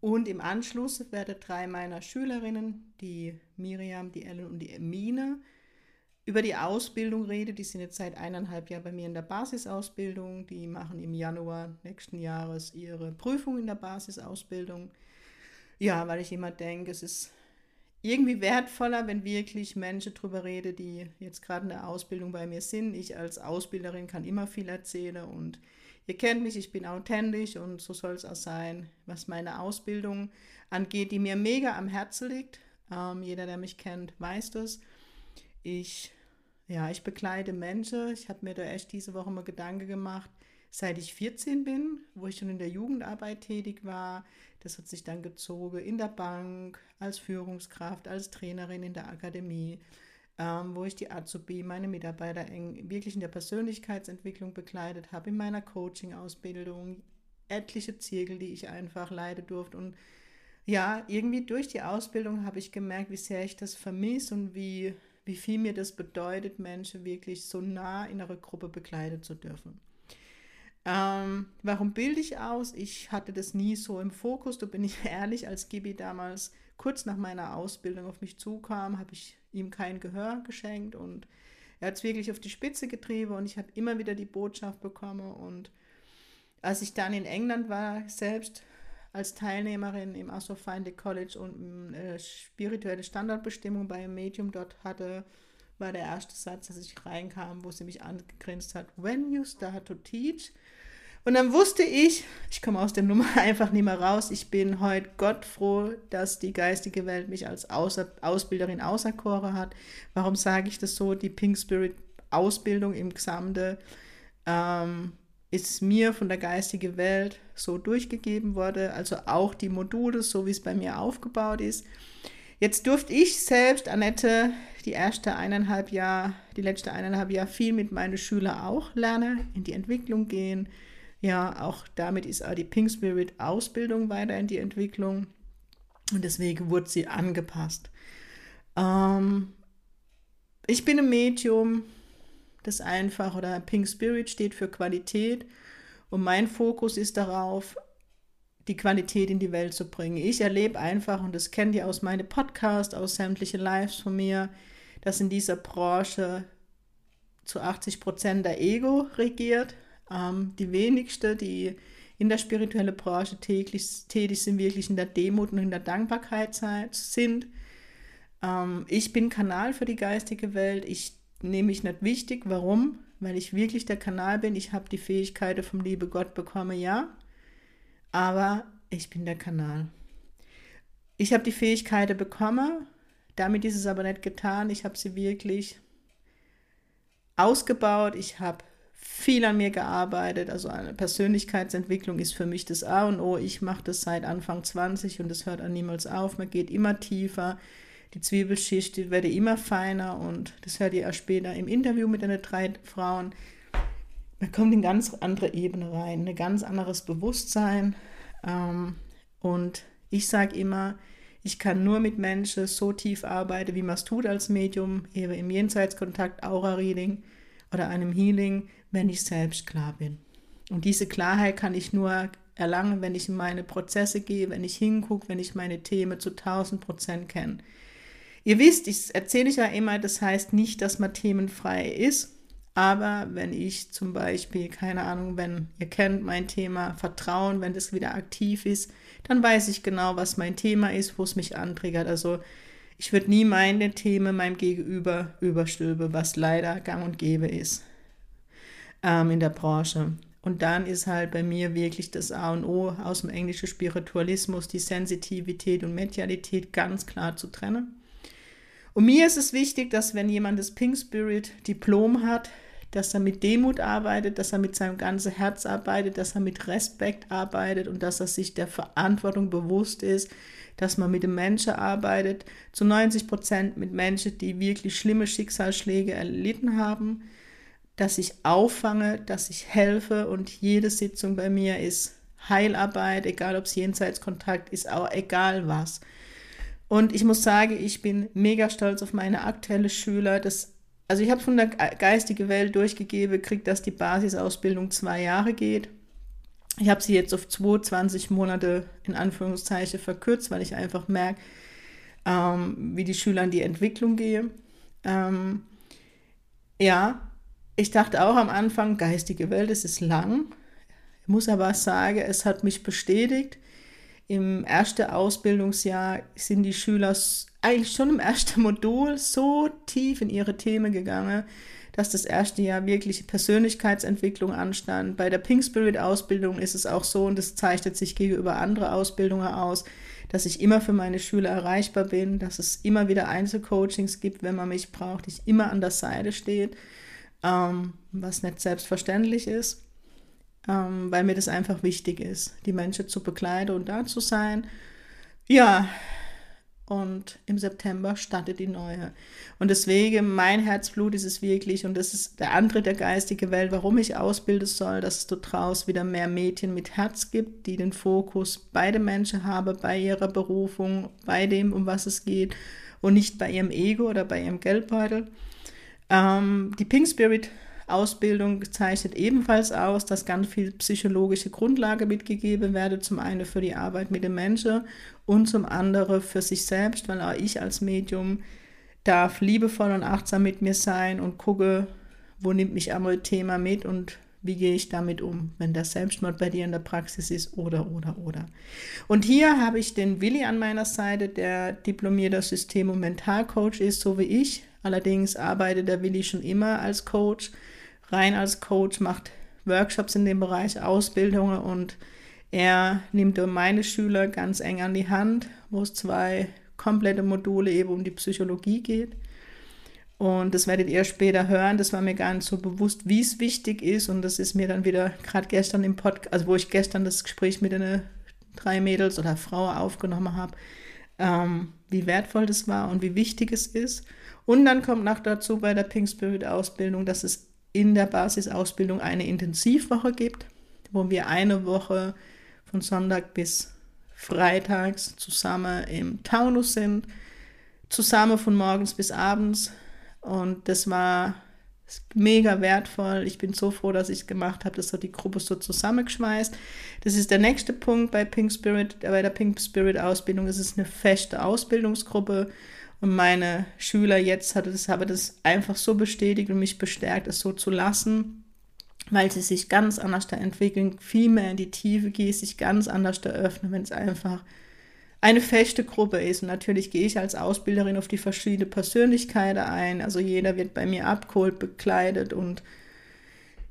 Und im Anschluss werden drei meiner Schülerinnen, die Miriam, die Ellen und die Emine, über die Ausbildung reden. Die sind jetzt seit eineinhalb Jahren bei mir in der Basisausbildung. Die machen im Januar nächsten Jahres ihre Prüfung in der Basisausbildung. Ja, weil ich immer denke, es ist irgendwie wertvoller, wenn wirklich Menschen darüber reden, die jetzt gerade in der Ausbildung bei mir sind. Ich als Ausbilderin kann immer viel erzählen und Ihr kennt mich, ich bin authentisch und so soll es auch sein, was meine Ausbildung angeht, die mir mega am Herzen liegt. Ähm, jeder, der mich kennt, weiß das. Ich, ja, ich bekleide Menschen. Ich habe mir da echt diese Woche mal Gedanken gemacht, seit ich 14 bin, wo ich schon in der Jugendarbeit tätig war. Das hat sich dann gezogen in der Bank, als Führungskraft, als Trainerin in der Akademie ähm, wo ich die Azubi, meine Mitarbeiter eng wirklich in der Persönlichkeitsentwicklung begleitet habe, in meiner Coaching-Ausbildung, etliche Zirkel, die ich einfach leiden durfte. Und ja, irgendwie durch die Ausbildung habe ich gemerkt, wie sehr ich das vermisse und wie, wie viel mir das bedeutet, Menschen wirklich so nah in einer Gruppe begleiten zu dürfen. Ähm, warum bilde ich aus? Ich hatte das nie so im Fokus, da bin ich ehrlich, als Gibi damals kurz nach meiner Ausbildung auf mich zukam, habe ich ihm kein Gehör geschenkt und er hat es wirklich auf die Spitze getrieben und ich habe immer wieder die Botschaft bekommen. Und als ich dann in England war, selbst als Teilnehmerin im Astrofinder College und äh, spirituelle Standardbestimmung bei einem Medium dort hatte, war der erste Satz, als ich reinkam, wo sie mich angegrinst hat, When you start to teach, und dann wusste ich, ich komme aus der Nummer einfach nicht mehr raus. Ich bin heute Gott froh, dass die geistige Welt mich als Außer Ausbilderin auserkoren hat. Warum sage ich das so? Die Pink Spirit Ausbildung im Gesamte ähm, ist mir von der geistigen Welt so durchgegeben worden. Also auch die Module, so wie es bei mir aufgebaut ist. Jetzt durfte ich selbst, Annette, die erste eineinhalb Jahre, die letzte eineinhalb Jahre viel mit meinen Schülern auch lernen, in die Entwicklung gehen ja, auch damit ist auch die Pink Spirit Ausbildung weiter in die Entwicklung und deswegen wurde sie angepasst. Ähm, ich bin ein Medium, das einfach, oder Pink Spirit steht für Qualität und mein Fokus ist darauf, die Qualität in die Welt zu bringen. Ich erlebe einfach, und das kennt ihr aus meinen Podcasts, aus sämtlichen Lives von mir, dass in dieser Branche zu 80 Prozent der Ego regiert ähm, die wenigsten, die in der spirituellen Branche täglich, tätig sind, wirklich in der Demut und in der Dankbarkeit sind. Ähm, ich bin Kanal für die geistige Welt. Ich nehme mich nicht wichtig. Warum? Weil ich wirklich der Kanal bin. Ich habe die Fähigkeiten vom liebe Gott bekommen, ja. Aber ich bin der Kanal. Ich habe die Fähigkeiten bekommen. Damit ist es aber nicht getan. Ich habe sie wirklich ausgebaut. Ich habe viel an mir gearbeitet. Also eine Persönlichkeitsentwicklung ist für mich das A und O. Ich mache das seit Anfang 20 und das hört an niemals auf. Man geht immer tiefer. Die Zwiebelschicht die wird immer feiner und das hört ihr erst später im Interview mit den drei Frauen. Man kommt in ganz andere Ebene rein, ein ganz anderes Bewusstsein. Ähm, und ich sage immer, ich kann nur mit Menschen so tief arbeiten, wie man es tut als Medium, eben im Jenseitskontakt, Aura-Reading oder einem Healing, wenn ich selbst klar bin. Und diese Klarheit kann ich nur erlangen, wenn ich in meine Prozesse gehe, wenn ich hingucke, wenn ich meine Themen zu 1000 Prozent kenne. Ihr wisst, ich erzähle ich ja immer, das heißt nicht, dass man themenfrei ist, aber wenn ich zum Beispiel, keine Ahnung, wenn ihr kennt mein Thema Vertrauen, wenn das wieder aktiv ist, dann weiß ich genau, was mein Thema ist, wo es mich antriggert. Also ich würde nie meine Themen meinem Gegenüber überstülpen, was leider gang und gäbe ist ähm, in der Branche. Und dann ist halt bei mir wirklich das A und O aus dem englischen Spiritualismus, die Sensitivität und Medialität ganz klar zu trennen. Und mir ist es wichtig, dass wenn jemand das Pink Spirit Diplom hat, dass er mit Demut arbeitet, dass er mit seinem ganzen Herz arbeitet, dass er mit Respekt arbeitet und dass er sich der Verantwortung bewusst ist, dass man mit dem Menschen arbeitet, zu 90 Prozent mit Menschen, die wirklich schlimme Schicksalsschläge erlitten haben, dass ich auffange, dass ich helfe und jede Sitzung bei mir ist Heilarbeit, egal ob es Jenseitskontakt ist, auch egal was. Und ich muss sagen, ich bin mega stolz auf meine aktuelle Schüler. Das, also ich habe von der geistigen Welt durchgegeben, kriegt, dass die Basisausbildung zwei Jahre geht. Ich habe sie jetzt auf 22 Monate in Anführungszeichen verkürzt, weil ich einfach merke, ähm, wie die Schüler in die Entwicklung gehen. Ähm, ja, ich dachte auch am Anfang, geistige Welt, es ist lang. Ich muss aber sagen, es hat mich bestätigt. Im ersten Ausbildungsjahr sind die Schüler eigentlich schon im ersten Modul so tief in ihre Themen gegangen, dass das erste Jahr wirklich Persönlichkeitsentwicklung anstand. Bei der Pink Spirit Ausbildung ist es auch so, und das zeichnet sich gegenüber anderen Ausbildungen aus, dass ich immer für meine Schüler erreichbar bin, dass es immer wieder Einzelcoachings gibt, wenn man mich braucht, ich immer an der Seite stehe, ähm, was nicht selbstverständlich ist ähm, weil mir das einfach wichtig ist, die Menschen zu begleiten und da zu sein. Ja, und im September startet die neue. Und deswegen, mein Herzblut ist es wirklich, und das ist der Antritt der geistigen Welt, warum ich ausbilden soll, dass es dort draußen wieder mehr Mädchen mit Herz gibt, die den Fokus bei den Menschen haben, bei ihrer Berufung, bei dem, um was es geht, und nicht bei ihrem Ego oder bei ihrem Geldbeutel. Ähm, die Pink Spirit Ausbildung zeichnet ebenfalls aus, dass ganz viel psychologische Grundlage mitgegeben werde, zum einen für die Arbeit mit den Menschen und zum anderen für sich selbst, weil auch ich als Medium darf liebevoll und achtsam mit mir sein und gucke, wo nimmt mich einmal Thema mit und wie gehe ich damit um, wenn der Selbstmord bei dir in der Praxis ist oder, oder, oder. Und hier habe ich den Willi an meiner Seite, der diplomierter System- und Mentalcoach ist, so wie ich. Allerdings arbeitet der Willi schon immer als Coach rein als Coach, macht Workshops in dem Bereich Ausbildungen und er nimmt meine Schüler ganz eng an die Hand, wo es zwei komplette Module eben um die Psychologie geht. Und das werdet ihr später hören. Das war mir gar nicht so bewusst, wie es wichtig ist. Und das ist mir dann wieder gerade gestern im Podcast, also wo ich gestern das Gespräch mit den drei Mädels oder Frauen aufgenommen habe, ähm, wie wertvoll das war und wie wichtig es ist. Und dann kommt noch dazu bei der Pink Spirit Ausbildung, dass es in der Basisausbildung eine Intensivwoche gibt, wo wir eine Woche von Sonntag bis Freitags zusammen im Taunus sind, zusammen von morgens bis abends. Und das war mega wertvoll. Ich bin so froh, dass ich es gemacht habe. Das hat die Gruppe so zusammengeschmeißt. Das ist der nächste Punkt bei Pink Spirit, bei der Pink Spirit Ausbildung. Es ist eine feste Ausbildungsgruppe meine Schüler jetzt hatte das, habe das einfach so bestätigt und mich bestärkt, es so zu lassen, weil sie sich ganz anders da entwickeln, viel mehr in die Tiefe gehen, sich ganz anders da öffnen, wenn es einfach eine feste Gruppe ist. Und natürlich gehe ich als Ausbilderin auf die verschiedenen Persönlichkeiten ein. Also jeder wird bei mir abgeholt, bekleidet und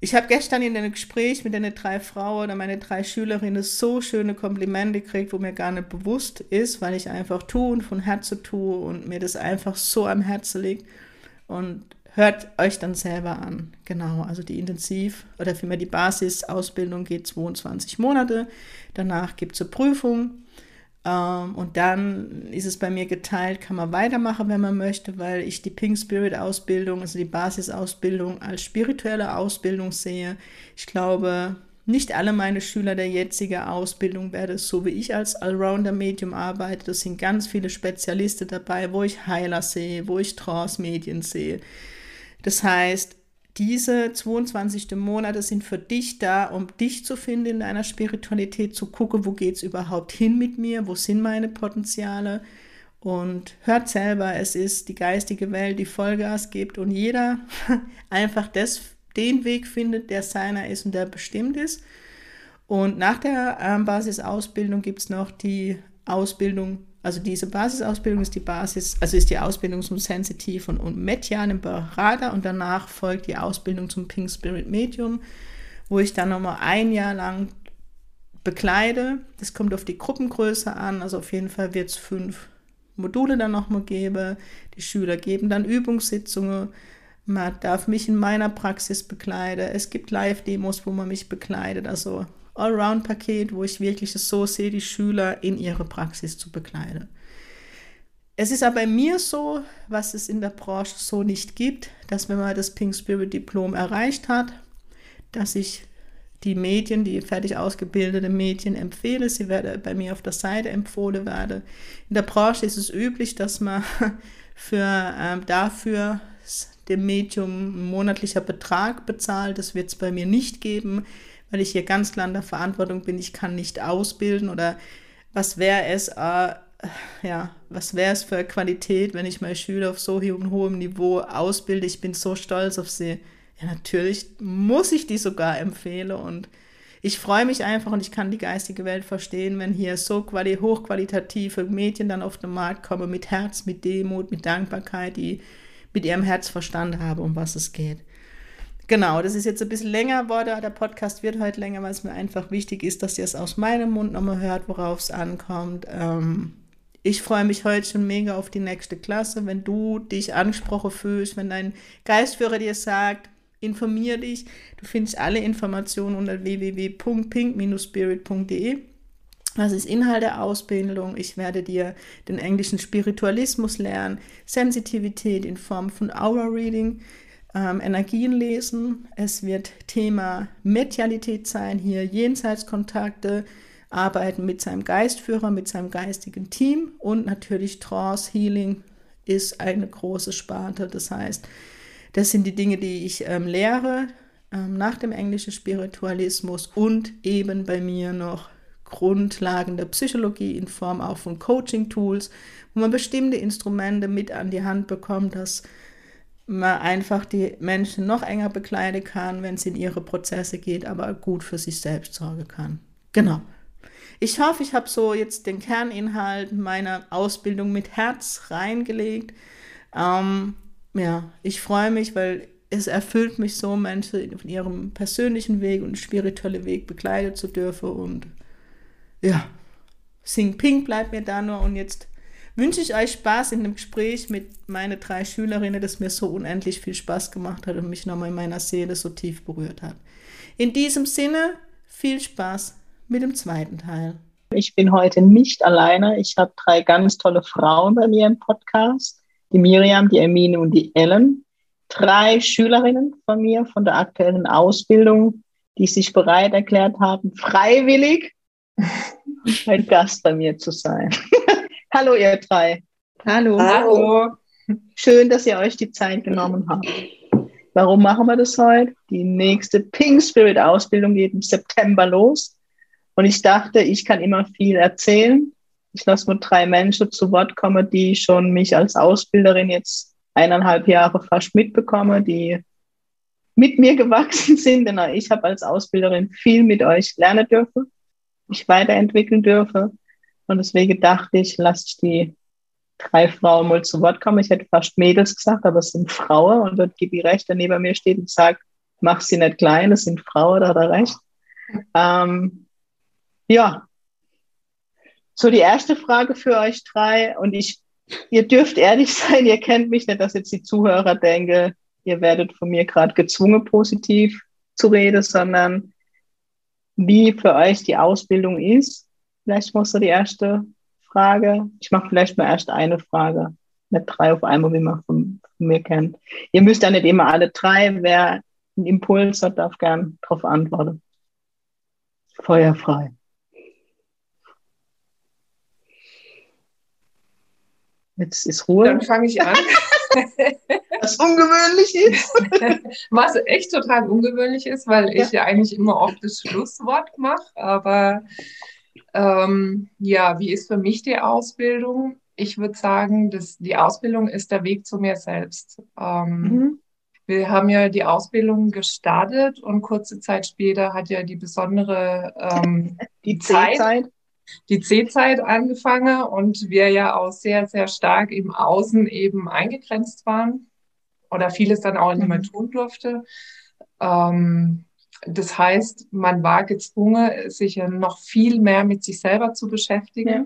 ich habe gestern in einem Gespräch mit den drei Frauen oder meine drei Schülerinnen so schöne Komplimente gekriegt, wo mir gar nicht bewusst ist, weil ich einfach tue und von Herzen tue und mir das einfach so am Herzen liegt. Und hört euch dann selber an. Genau, also die Intensiv- oder vielmehr die Basisausbildung geht 22 Monate. Danach gibt es eine Prüfung und dann ist es bei mir geteilt, kann man weitermachen, wenn man möchte, weil ich die Pink Spirit Ausbildung, also die Basisausbildung als spirituelle Ausbildung sehe. Ich glaube, nicht alle meine Schüler der jetzigen Ausbildung werden so wie ich als Allrounder-Medium arbeite. Das sind ganz viele Spezialisten dabei, wo ich Heiler sehe, wo ich Trance-Medien sehe. Das heißt, diese 22. Monate sind für dich da, um dich zu finden in deiner Spiritualität, zu gucken, wo geht es überhaupt hin mit mir, wo sind meine Potenziale. Und hört selber, es ist die geistige Welt, die Vollgas gibt und jeder einfach das, den Weg findet, der seiner ist und der bestimmt ist. Und nach der ähm, Basisausbildung gibt es noch die Ausbildung also diese Basisausbildung ist die Basis, also ist die Ausbildung zum Sensitiv und, und Medianen Berater und danach folgt die Ausbildung zum Pink Spirit Medium, wo ich dann nochmal ein Jahr lang bekleide. Das kommt auf die Gruppengröße an, also auf jeden Fall wird es fünf Module dann nochmal geben. Die Schüler geben dann Übungssitzungen Man darf mich in meiner Praxis bekleiden. Es gibt Live-Demos, wo man mich bekleidet. Also Allround-Paket, wo ich wirklich so sehe, die Schüler in ihre Praxis zu bekleiden. Es ist aber bei mir so, was es in der Branche so nicht gibt, dass wenn man das Pink Spirit Diplom erreicht hat, dass ich die Medien, die fertig ausgebildete Medien empfehle. Sie werden bei mir auf der Seite empfohlen werden. In der Branche ist es üblich, dass man für ähm, dafür dem Medium monatlicher Betrag bezahlt. Das wird es bei mir nicht geben, weil ich hier ganz klar in der Verantwortung bin. Ich kann nicht ausbilden oder was wäre es, äh, ja, was wäre es für Qualität, wenn ich meine Schüler auf so hohem Niveau ausbilde. Ich bin so stolz auf sie. Ja, natürlich muss ich die sogar empfehlen und ich freue mich einfach und ich kann die geistige Welt verstehen, wenn hier so quali hochqualitative Medien dann auf den Markt kommen mit Herz, mit Demut, mit Dankbarkeit, die mit ihrem Herz verstanden haben, um was es geht. Genau, das ist jetzt ein bisschen länger geworden. Der Podcast wird heute länger, weil es mir einfach wichtig ist, dass ihr es aus meinem Mund nochmal hört, worauf es ankommt. Ähm, ich freue mich heute schon mega auf die nächste Klasse. Wenn du dich angesprochen fühlst, wenn dein Geistführer dir sagt, informier dich. Du findest alle Informationen unter www.pink-spirit.de. Das ist Inhalt der Ausbildung. Ich werde dir den englischen Spiritualismus lernen, Sensitivität in Form von Aura Reading, ähm, Energien lesen. Es wird Thema Medialität sein, hier Jenseitskontakte, arbeiten mit seinem Geistführer, mit seinem geistigen Team und natürlich Trance Healing ist eine große Sparte. Das heißt, das sind die Dinge, die ich ähm, lehre ähm, nach dem englischen Spiritualismus und eben bei mir noch Grundlagen der Psychologie in Form auch von Coaching-Tools, wo man bestimmte Instrumente mit an die Hand bekommt, dass man einfach die Menschen noch enger bekleiden kann, wenn es in ihre Prozesse geht, aber gut für sich selbst sorgen kann. Genau. Ich hoffe, ich habe so jetzt den Kerninhalt meiner Ausbildung mit Herz reingelegt. Ähm, ja, ich freue mich, weil es erfüllt mich so, Menschen auf ihrem persönlichen Weg und spirituellen Weg begleiten zu dürfen. Und ja, Sing Pink bleibt mir da nur. Und jetzt wünsche ich euch Spaß in dem Gespräch mit meinen drei Schülerinnen, das mir so unendlich viel Spaß gemacht hat und mich nochmal in meiner Seele so tief berührt hat. In diesem Sinne, viel Spaß mit dem zweiten Teil. Ich bin heute nicht alleine. Ich habe drei ganz tolle Frauen bei mir im Podcast die Miriam, die Emine und die Ellen. Drei Schülerinnen von mir von der aktuellen Ausbildung, die sich bereit erklärt haben, freiwillig ein Gast bei mir zu sein. Hallo, ihr drei. Hallo. Hallo. Schön, dass ihr euch die Zeit genommen habt. Warum machen wir das heute? Die nächste Pink Spirit Ausbildung geht im September los. Und ich dachte, ich kann immer viel erzählen ich lasse nur drei Menschen zu Wort kommen, die schon mich als Ausbilderin jetzt eineinhalb Jahre fast mitbekomme, die mit mir gewachsen sind, denn ich habe als Ausbilderin viel mit euch lernen dürfen, mich weiterentwickeln dürfen. Und deswegen dachte ich, lasse ich die drei Frauen mal zu Wort kommen. Ich hätte fast Mädels gesagt, aber es sind Frauen. Und dort Gibi recht, der neben mir steht und sagt, mach sie nicht klein, es sind Frauen, da hat er recht. Ähm, ja, so, die erste Frage für euch drei, und ich, ihr dürft ehrlich sein, ihr kennt mich nicht, dass jetzt die Zuhörer denken, ihr werdet von mir gerade gezwungen, positiv zu reden, sondern wie für euch die Ausbildung ist. Vielleicht muss du die erste Frage. Ich mache vielleicht mal erst eine Frage, nicht drei auf einmal, wie man von, von mir kennt. Ihr müsst ja nicht immer alle drei. Wer einen Impuls hat, darf gern darauf antworten. Feuerfrei. Jetzt ist Ruhe. Dann fange ich an. Was ungewöhnlich ist. Was echt total ungewöhnlich ist, weil ja. ich ja eigentlich immer oft das Schlusswort mache. Aber ähm, ja, wie ist für mich die Ausbildung? Ich würde sagen, dass die Ausbildung ist der Weg zu mir selbst. Ähm, mhm. Wir haben ja die Ausbildung gestartet und kurze Zeit später hat ja die besondere ähm, die Zeit, die C-Zeit angefangen und wir ja auch sehr, sehr stark im Außen eben eingegrenzt waren oder vieles dann auch nicht mehr mhm. tun durfte. Ähm, das heißt, man war gezwungen, sich ja noch viel mehr mit sich selber zu beschäftigen. Ja.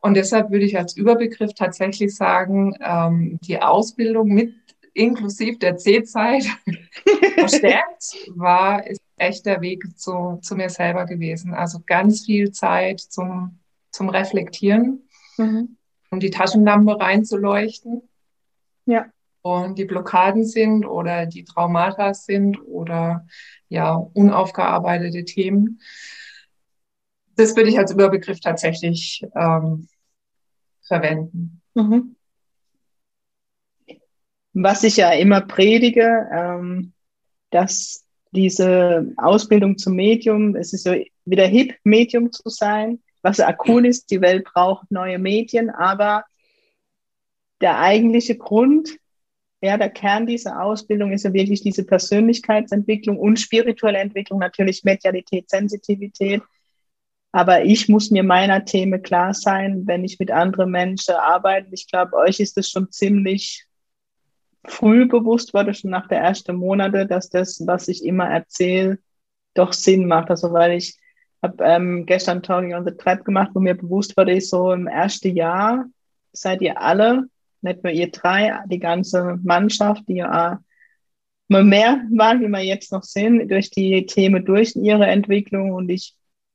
Und deshalb würde ich als Überbegriff tatsächlich sagen, ähm, die Ausbildung mit inklusive der C-Zeit verstärkt, war, ist echt der Weg zu, zu mir selber gewesen. Also ganz viel Zeit zum, zum Reflektieren, mhm. um die Taschenlampe reinzuleuchten. Ja. Und die Blockaden sind oder die Traumata sind oder ja, unaufgearbeitete Themen. Das würde ich als Überbegriff tatsächlich ähm, verwenden. Mhm. Was ich ja immer predige, ähm, dass diese Ausbildung zum Medium, es ist so wieder hip, Medium zu sein, was cool ist, die Welt braucht neue Medien, aber der eigentliche Grund, ja, der Kern dieser Ausbildung ist ja wirklich diese Persönlichkeitsentwicklung und spirituelle Entwicklung, natürlich Medialität, Sensitivität. Aber ich muss mir meiner Themen klar sein, wenn ich mit anderen Menschen arbeite. Ich glaube, euch ist es schon ziemlich früh bewusst wurde, schon nach der ersten Monate, dass das, was ich immer erzähle, doch Sinn macht. Also weil ich habe ähm, gestern Talking on the Trap gemacht, wo mir bewusst wurde, ich so im ersten Jahr seid ihr alle, nicht nur ihr drei, die ganze Mannschaft, die ja mal mehr waren, wie wir jetzt noch sind, durch die Themen durch ihre Entwicklung und ich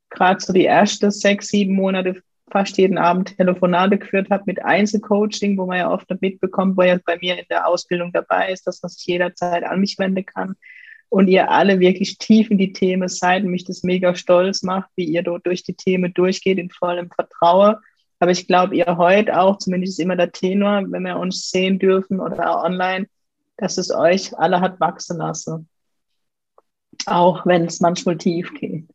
gerade so die ersten sechs, sieben Monate fast jeden Abend Telefonate geführt habe mit Einzelcoaching, wo man ja oft mitbekommt, wo ja bei mir in der Ausbildung dabei ist, dass man sich jederzeit an mich wenden kann. Und ihr alle wirklich tief in die Themen seid und mich das mega stolz macht, wie ihr dort durch die Themen durchgeht in vollem Vertrauen. Aber ich glaube, ihr heute auch, zumindest immer der Tenor, wenn wir uns sehen dürfen oder auch online, dass es euch alle hat wachsen lassen. Auch wenn es manchmal tief geht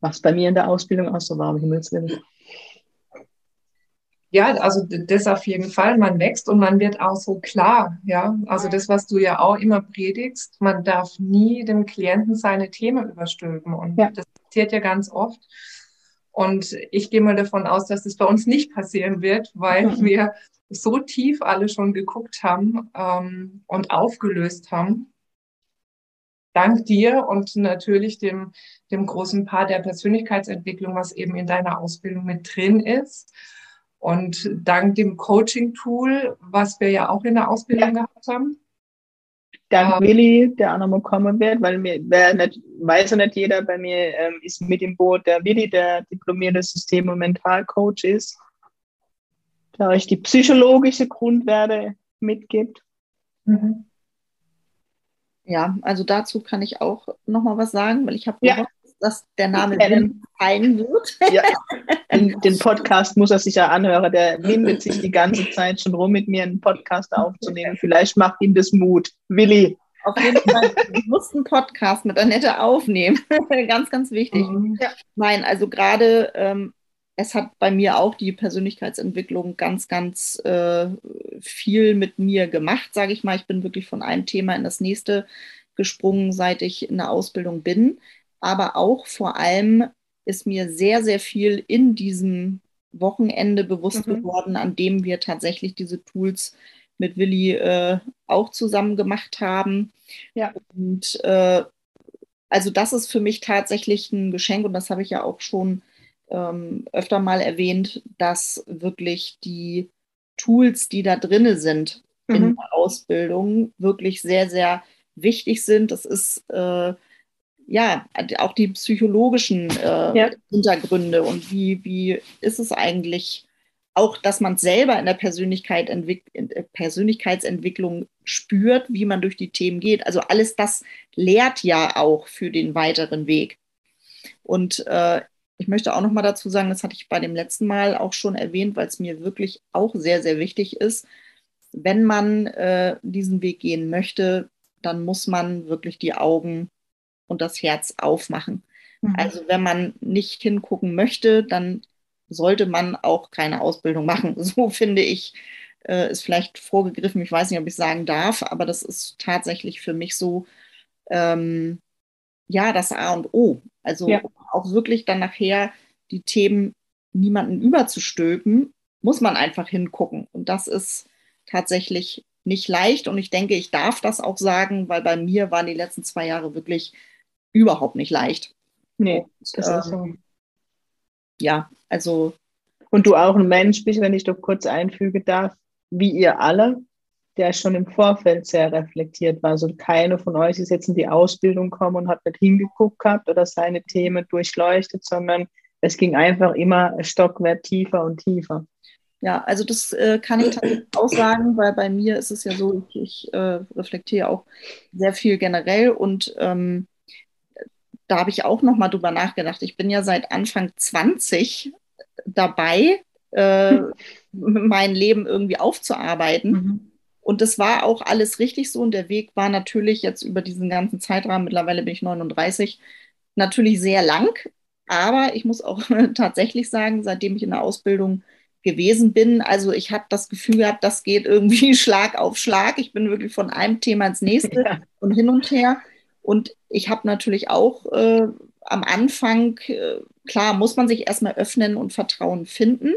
was bei mir in der Ausbildung auch so war, um Himmels Willen. Ja, also das auf jeden Fall. Man wächst und man wird auch so klar. Ja, also das, was du ja auch immer predigst, man darf nie dem Klienten seine Themen überstülpen. Und ja. das passiert ja ganz oft. Und ich gehe mal davon aus, dass das bei uns nicht passieren wird, weil mhm. wir so tief alle schon geguckt haben ähm, und aufgelöst haben, dank dir und natürlich dem, dem großen Part der Persönlichkeitsentwicklung, was eben in deiner Ausbildung mit drin ist. Und dank dem Coaching-Tool, was wir ja auch in der Ausbildung ja. gehabt haben. Dank ähm, Willi, der auch nochmal kommen wird, weil mir, wer nicht, weiß ja nicht jeder, bei mir ähm, ist mit im Boot der Willi, der diplomierte System- und Mentalcoach ist, der euch die psychologische Grundwerte mitgibt. Mhm. Ja, also dazu kann ich auch noch mal was sagen, weil ich habe ja. Dass der Name Wim fallen wird. Ja. Den Podcast muss er sich ja anhören. Der windet sich die ganze Zeit schon rum, mit mir einen Podcast aufzunehmen. Vielleicht macht ihm das Mut. Willi. Auf jeden Fall, ich muss einen Podcast mit Annette aufnehmen. ganz, ganz wichtig. Mhm. Ja. Nein, also gerade ähm, es hat bei mir auch die Persönlichkeitsentwicklung ganz, ganz äh, viel mit mir gemacht, sage ich mal. Ich bin wirklich von einem Thema in das nächste gesprungen, seit ich in der Ausbildung bin. Aber auch vor allem ist mir sehr, sehr viel in diesem Wochenende bewusst mhm. geworden, an dem wir tatsächlich diese Tools mit Willi äh, auch zusammen gemacht haben. Ja. Und äh, also das ist für mich tatsächlich ein Geschenk und das habe ich ja auch schon ähm, öfter mal erwähnt, dass wirklich die Tools, die da drin sind mhm. in der Ausbildung, wirklich sehr, sehr wichtig sind. Das ist äh, ja auch die psychologischen äh, ja. Hintergründe und wie, wie ist es eigentlich auch, dass man selber in der Persönlichkeit in Persönlichkeitsentwicklung spürt, wie man durch die Themen geht. Also alles das lehrt ja auch für den weiteren Weg. Und äh, ich möchte auch noch mal dazu sagen, das hatte ich bei dem letzten Mal auch schon erwähnt, weil es mir wirklich auch sehr, sehr wichtig ist. Wenn man äh, diesen Weg gehen möchte, dann muss man wirklich die Augen und das Herz aufmachen. Mhm. Also wenn man nicht hingucken möchte, dann sollte man auch keine Ausbildung machen. So finde ich, äh, ist vielleicht vorgegriffen. Ich weiß nicht, ob ich sagen darf, aber das ist tatsächlich für mich so, ähm, ja, das A und O. Also ja. auch wirklich dann nachher die Themen niemanden überzustülpen, muss man einfach hingucken. Und das ist tatsächlich nicht leicht. Und ich denke, ich darf das auch sagen, weil bei mir waren die letzten zwei Jahre wirklich überhaupt nicht leicht. Nee, das und, ist so. Ähm, ja, also. Und du auch ein Mensch bist, wenn ich doch kurz einfügen darf, wie ihr alle, der schon im Vorfeld sehr reflektiert war. Also keine von euch ist jetzt in die Ausbildung gekommen und hat nicht hingeguckt gehabt oder seine Themen durchleuchtet, sondern es ging einfach immer Stockwert tiefer und tiefer. Ja, also das äh, kann ich tatsächlich auch sagen, weil bei mir ist es ja so, ich, ich äh, reflektiere auch sehr viel generell und ähm, da habe ich auch nochmal drüber nachgedacht. Ich bin ja seit Anfang 20 dabei, äh, mein Leben irgendwie aufzuarbeiten. Mhm. Und das war auch alles richtig so. Und der Weg war natürlich jetzt über diesen ganzen Zeitrahmen, mittlerweile bin ich 39, natürlich sehr lang. Aber ich muss auch tatsächlich sagen, seitdem ich in der Ausbildung gewesen bin, also ich habe das Gefühl gehabt, das geht irgendwie Schlag auf Schlag. Ich bin wirklich von einem Thema ins nächste ja. und hin und her. Und ich habe natürlich auch äh, am Anfang, äh, klar, muss man sich erstmal öffnen und Vertrauen finden.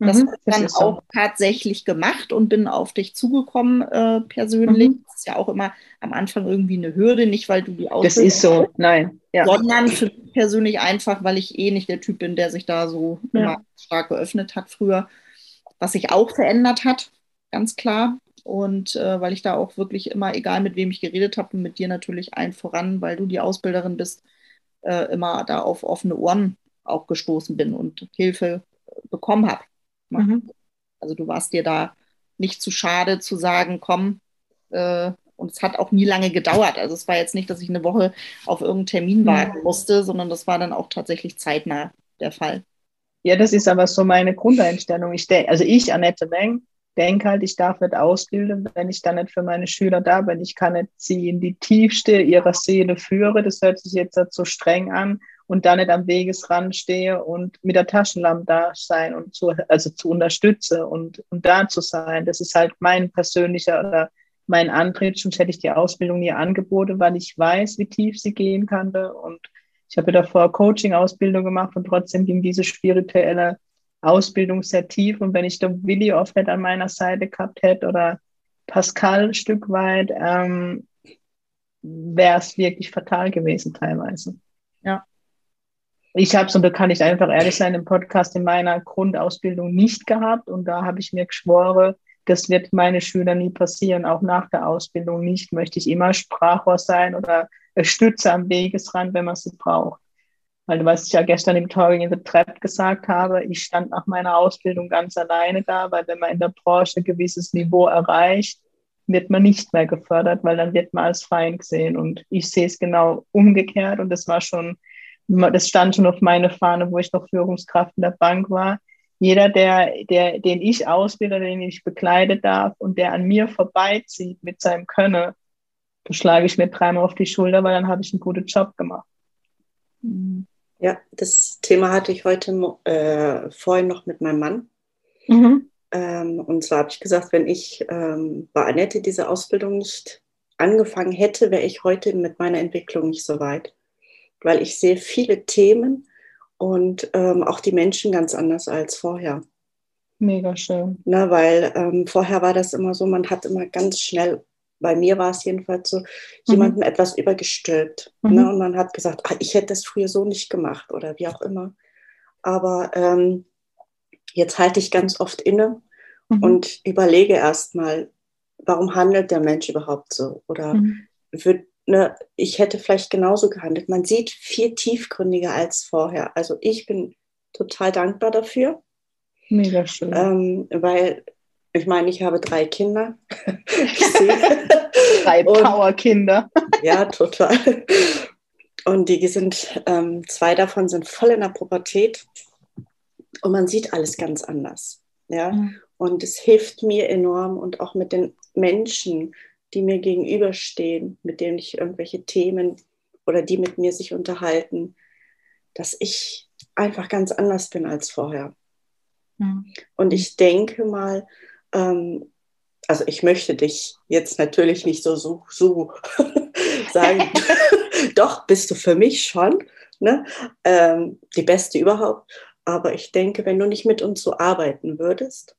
Das mhm, habe ich dann auch so. tatsächlich gemacht und bin auf dich zugekommen äh, persönlich. Mhm. Das ist ja auch immer am Anfang irgendwie eine Hürde, nicht weil du die Ausbildung Das ist so, nein. Ja. Sondern für mich persönlich einfach, weil ich eh nicht der Typ bin, der sich da so ja. stark geöffnet hat früher. Was sich auch verändert hat, ganz klar. Und äh, weil ich da auch wirklich immer, egal mit wem ich geredet habe, und mit dir natürlich ein voran, weil du die Ausbilderin bist, äh, immer da auf offene Ohren auch gestoßen bin und Hilfe bekommen habe. Mhm. Also du warst dir da nicht zu schade zu sagen, komm, äh, und es hat auch nie lange gedauert. Also es war jetzt nicht, dass ich eine Woche auf irgendeinen Termin mhm. warten musste, sondern das war dann auch tatsächlich zeitnah der Fall. Ja, das ist aber so meine Grundeinstellung. Ich denke, also ich, Annette Meng, denke halt, ich darf nicht ausbilden, wenn ich dann nicht für meine Schüler da bin. Ich kann nicht sie in die tiefste ihrer Seele führen. Das hört sich jetzt so streng an und da nicht am Wegesrand stehe und mit der Taschenlampe da sein und zu, also zu unterstützen und, und da zu sein. Das ist halt mein persönlicher oder mein Antritt. Sonst hätte ich die Ausbildung nie angeboten, weil ich weiß, wie tief sie gehen kann. Und ich habe davor Coaching-Ausbildung gemacht und trotzdem ging diese spirituelle Ausbildung sehr tief. Und wenn ich da Willi oft nicht an meiner Seite gehabt hätte oder Pascal ein Stück weit, ähm, wäre es wirklich fatal gewesen teilweise. Ja. Ich habe es, und da kann ich einfach ehrlich sein, im Podcast in meiner Grundausbildung nicht gehabt. Und da habe ich mir geschworen, das wird meine Schüler nie passieren, auch nach der Ausbildung nicht. Möchte ich immer Sprachrohr sein oder Stütze am Wegesrand, wenn man sie braucht. Weil, was ich ja gestern im Talking in the Trap gesagt habe, ich stand nach meiner Ausbildung ganz alleine da, weil wenn man in der Branche ein gewisses Niveau erreicht, wird man nicht mehr gefördert, weil dann wird man als Feind gesehen. Und ich sehe es genau umgekehrt und das war schon, das stand schon auf meine Fahne, wo ich noch Führungskraft in der Bank war. Jeder, der, der, den ich ausbilde, den ich bekleiden darf und der an mir vorbeizieht mit seinem Können, da schlage ich mir dreimal auf die Schulter, weil dann habe ich einen guten Job gemacht. Mhm. Ja, das Thema hatte ich heute äh, vorhin noch mit meinem Mann. Mhm. Ähm, und zwar habe ich gesagt, wenn ich ähm, bei Annette diese Ausbildung nicht angefangen hätte, wäre ich heute mit meiner Entwicklung nicht so weit. Weil ich sehe viele Themen und ähm, auch die Menschen ganz anders als vorher. Mega schön. Na, weil ähm, vorher war das immer so, man hat immer ganz schnell bei mir war es jedenfalls so, mhm. jemandem etwas übergestülpt. Ne? Mhm. Ne? Und man hat gesagt, ach, ich hätte es früher so nicht gemacht oder wie auch immer. Aber ähm, jetzt halte ich ganz oft inne mhm. und überlege erstmal, warum handelt der Mensch überhaupt so? Oder mhm. wird, ne, ich hätte vielleicht genauso gehandelt. Man sieht viel tiefgründiger als vorher. Also ich bin total dankbar dafür. Mega schön. Ähm, weil ich meine, ich habe drei Kinder. drei Powerkinder. ja, total. Und die sind, ähm, zwei davon sind voll in der Pubertät. Und man sieht alles ganz anders. Ja. Mhm. Und es hilft mir enorm und auch mit den Menschen, die mir gegenüberstehen, mit denen ich irgendwelche Themen oder die mit mir sich unterhalten, dass ich einfach ganz anders bin als vorher. Mhm. Und ich denke mal, ähm, also ich möchte dich jetzt natürlich nicht so, so, so sagen, doch, bist du für mich schon ne? Ähm, die Beste überhaupt. Aber ich denke, wenn du nicht mit uns so arbeiten würdest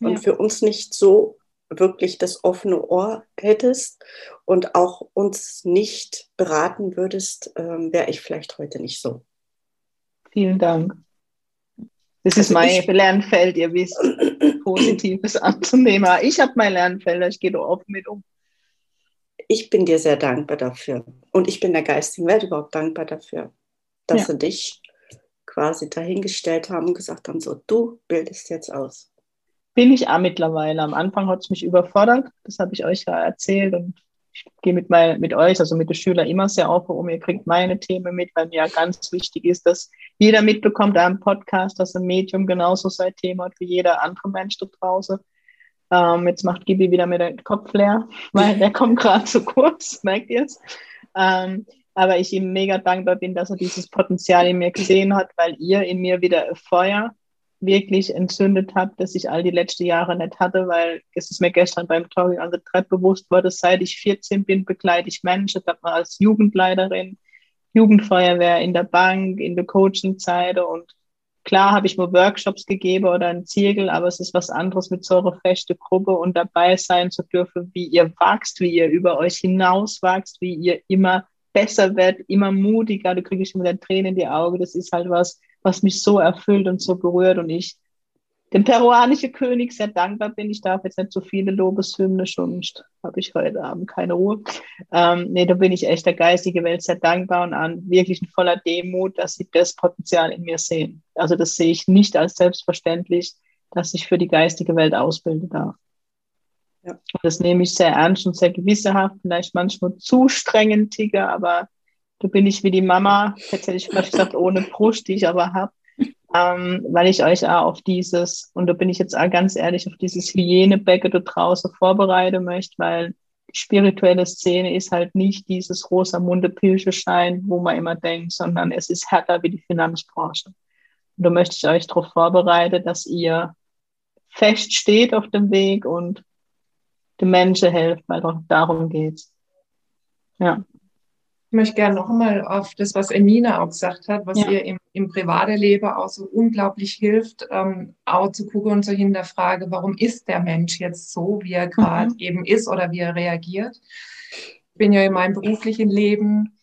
ja. und für uns nicht so wirklich das offene Ohr hättest und auch uns nicht beraten würdest, ähm, wäre ich vielleicht heute nicht so. Vielen Dank. Das ist also mein Lernfeld, ihr wisst. Positives anzunehmen. Ich habe mein Lernfelder, ich gehe da offen mit um. Ich bin dir sehr dankbar dafür. Und ich bin der geistigen Welt überhaupt dankbar dafür, dass ja. sie dich quasi dahingestellt haben und gesagt haben, so, du bildest jetzt aus. Bin ich auch mittlerweile. Am Anfang hat es mich überfordert, das habe ich euch ja erzählt und ich gehe mit, mein, mit euch, also mit den Schülern immer sehr offen um. Ihr kriegt meine Themen mit, weil mir ja ganz wichtig ist, dass jeder mitbekommt am Podcast, dass ein Medium genauso sein Thema hat wie jeder andere Mensch da draußen. Ähm, jetzt macht Gibi wieder mit den Kopf leer, weil der kommt gerade zu kurz, merkt ihr es? Ähm, aber ich ihm mega dankbar bin, dass er dieses Potenzial in mir gesehen hat, weil ihr in mir wieder Feuer wirklich entzündet habt, das ich all die letzten Jahre nicht hatte, weil es ist mir gestern beim Talking on the Tread bewusst wurde, seit ich 14 bin, begleite ich Menschen, das war als Jugendleiterin, Jugendfeuerwehr in der Bank, in der Coachingzeit. Und klar habe ich mir Workshops gegeben oder ein Ziegel, aber es ist was anderes mit so einer festen Gruppe und dabei sein zu dürfen, wie ihr wachst, wie ihr über euch hinaus wachst, wie ihr immer besser werdet, immer mutiger, da kriege ich immer Tränen in die Augen, das ist halt was, was mich so erfüllt und so berührt und ich dem peruanischen König sehr dankbar bin. Ich darf jetzt nicht so viele Lobeshymnen, schon habe ich heute Abend keine Ruhe. Ähm, nee, da bin ich echt der geistige Welt sehr dankbar und an wirklich in voller Demut, dass sie das Potenzial in mir sehen. Also das sehe ich nicht als selbstverständlich, dass ich für die geistige Welt ausbilden darf. Ja. Das nehme ich sehr ernst und sehr gewissenhaft, vielleicht manchmal zu strengend, Tiger, aber da bin ich wie die Mama, jetzt hätte ich vielleicht gesagt, ohne Brust, die ich aber habe, ähm, weil ich euch auch auf dieses, und da bin ich jetzt auch ganz ehrlich, auf dieses Hygienebecke da draußen vorbereiten möchte, weil die spirituelle Szene ist halt nicht dieses Rosamunde Pilscheschein, wo man immer denkt, sondern es ist härter wie die Finanzbranche. Und da möchte ich euch darauf vorbereiten, dass ihr fest steht auf dem Weg und den Menschen helft, weil darum geht's. Ja. Ich möchte gerne noch einmal auf das, was Emina auch gesagt hat, was ja. ihr im, im privaten Leben auch so unglaublich hilft, ähm, auch zu gucken und zu hinterfragen, warum ist der Mensch jetzt so, wie er gerade mhm. eben ist oder wie er reagiert. Ich bin ja in meinem beruflichen Leben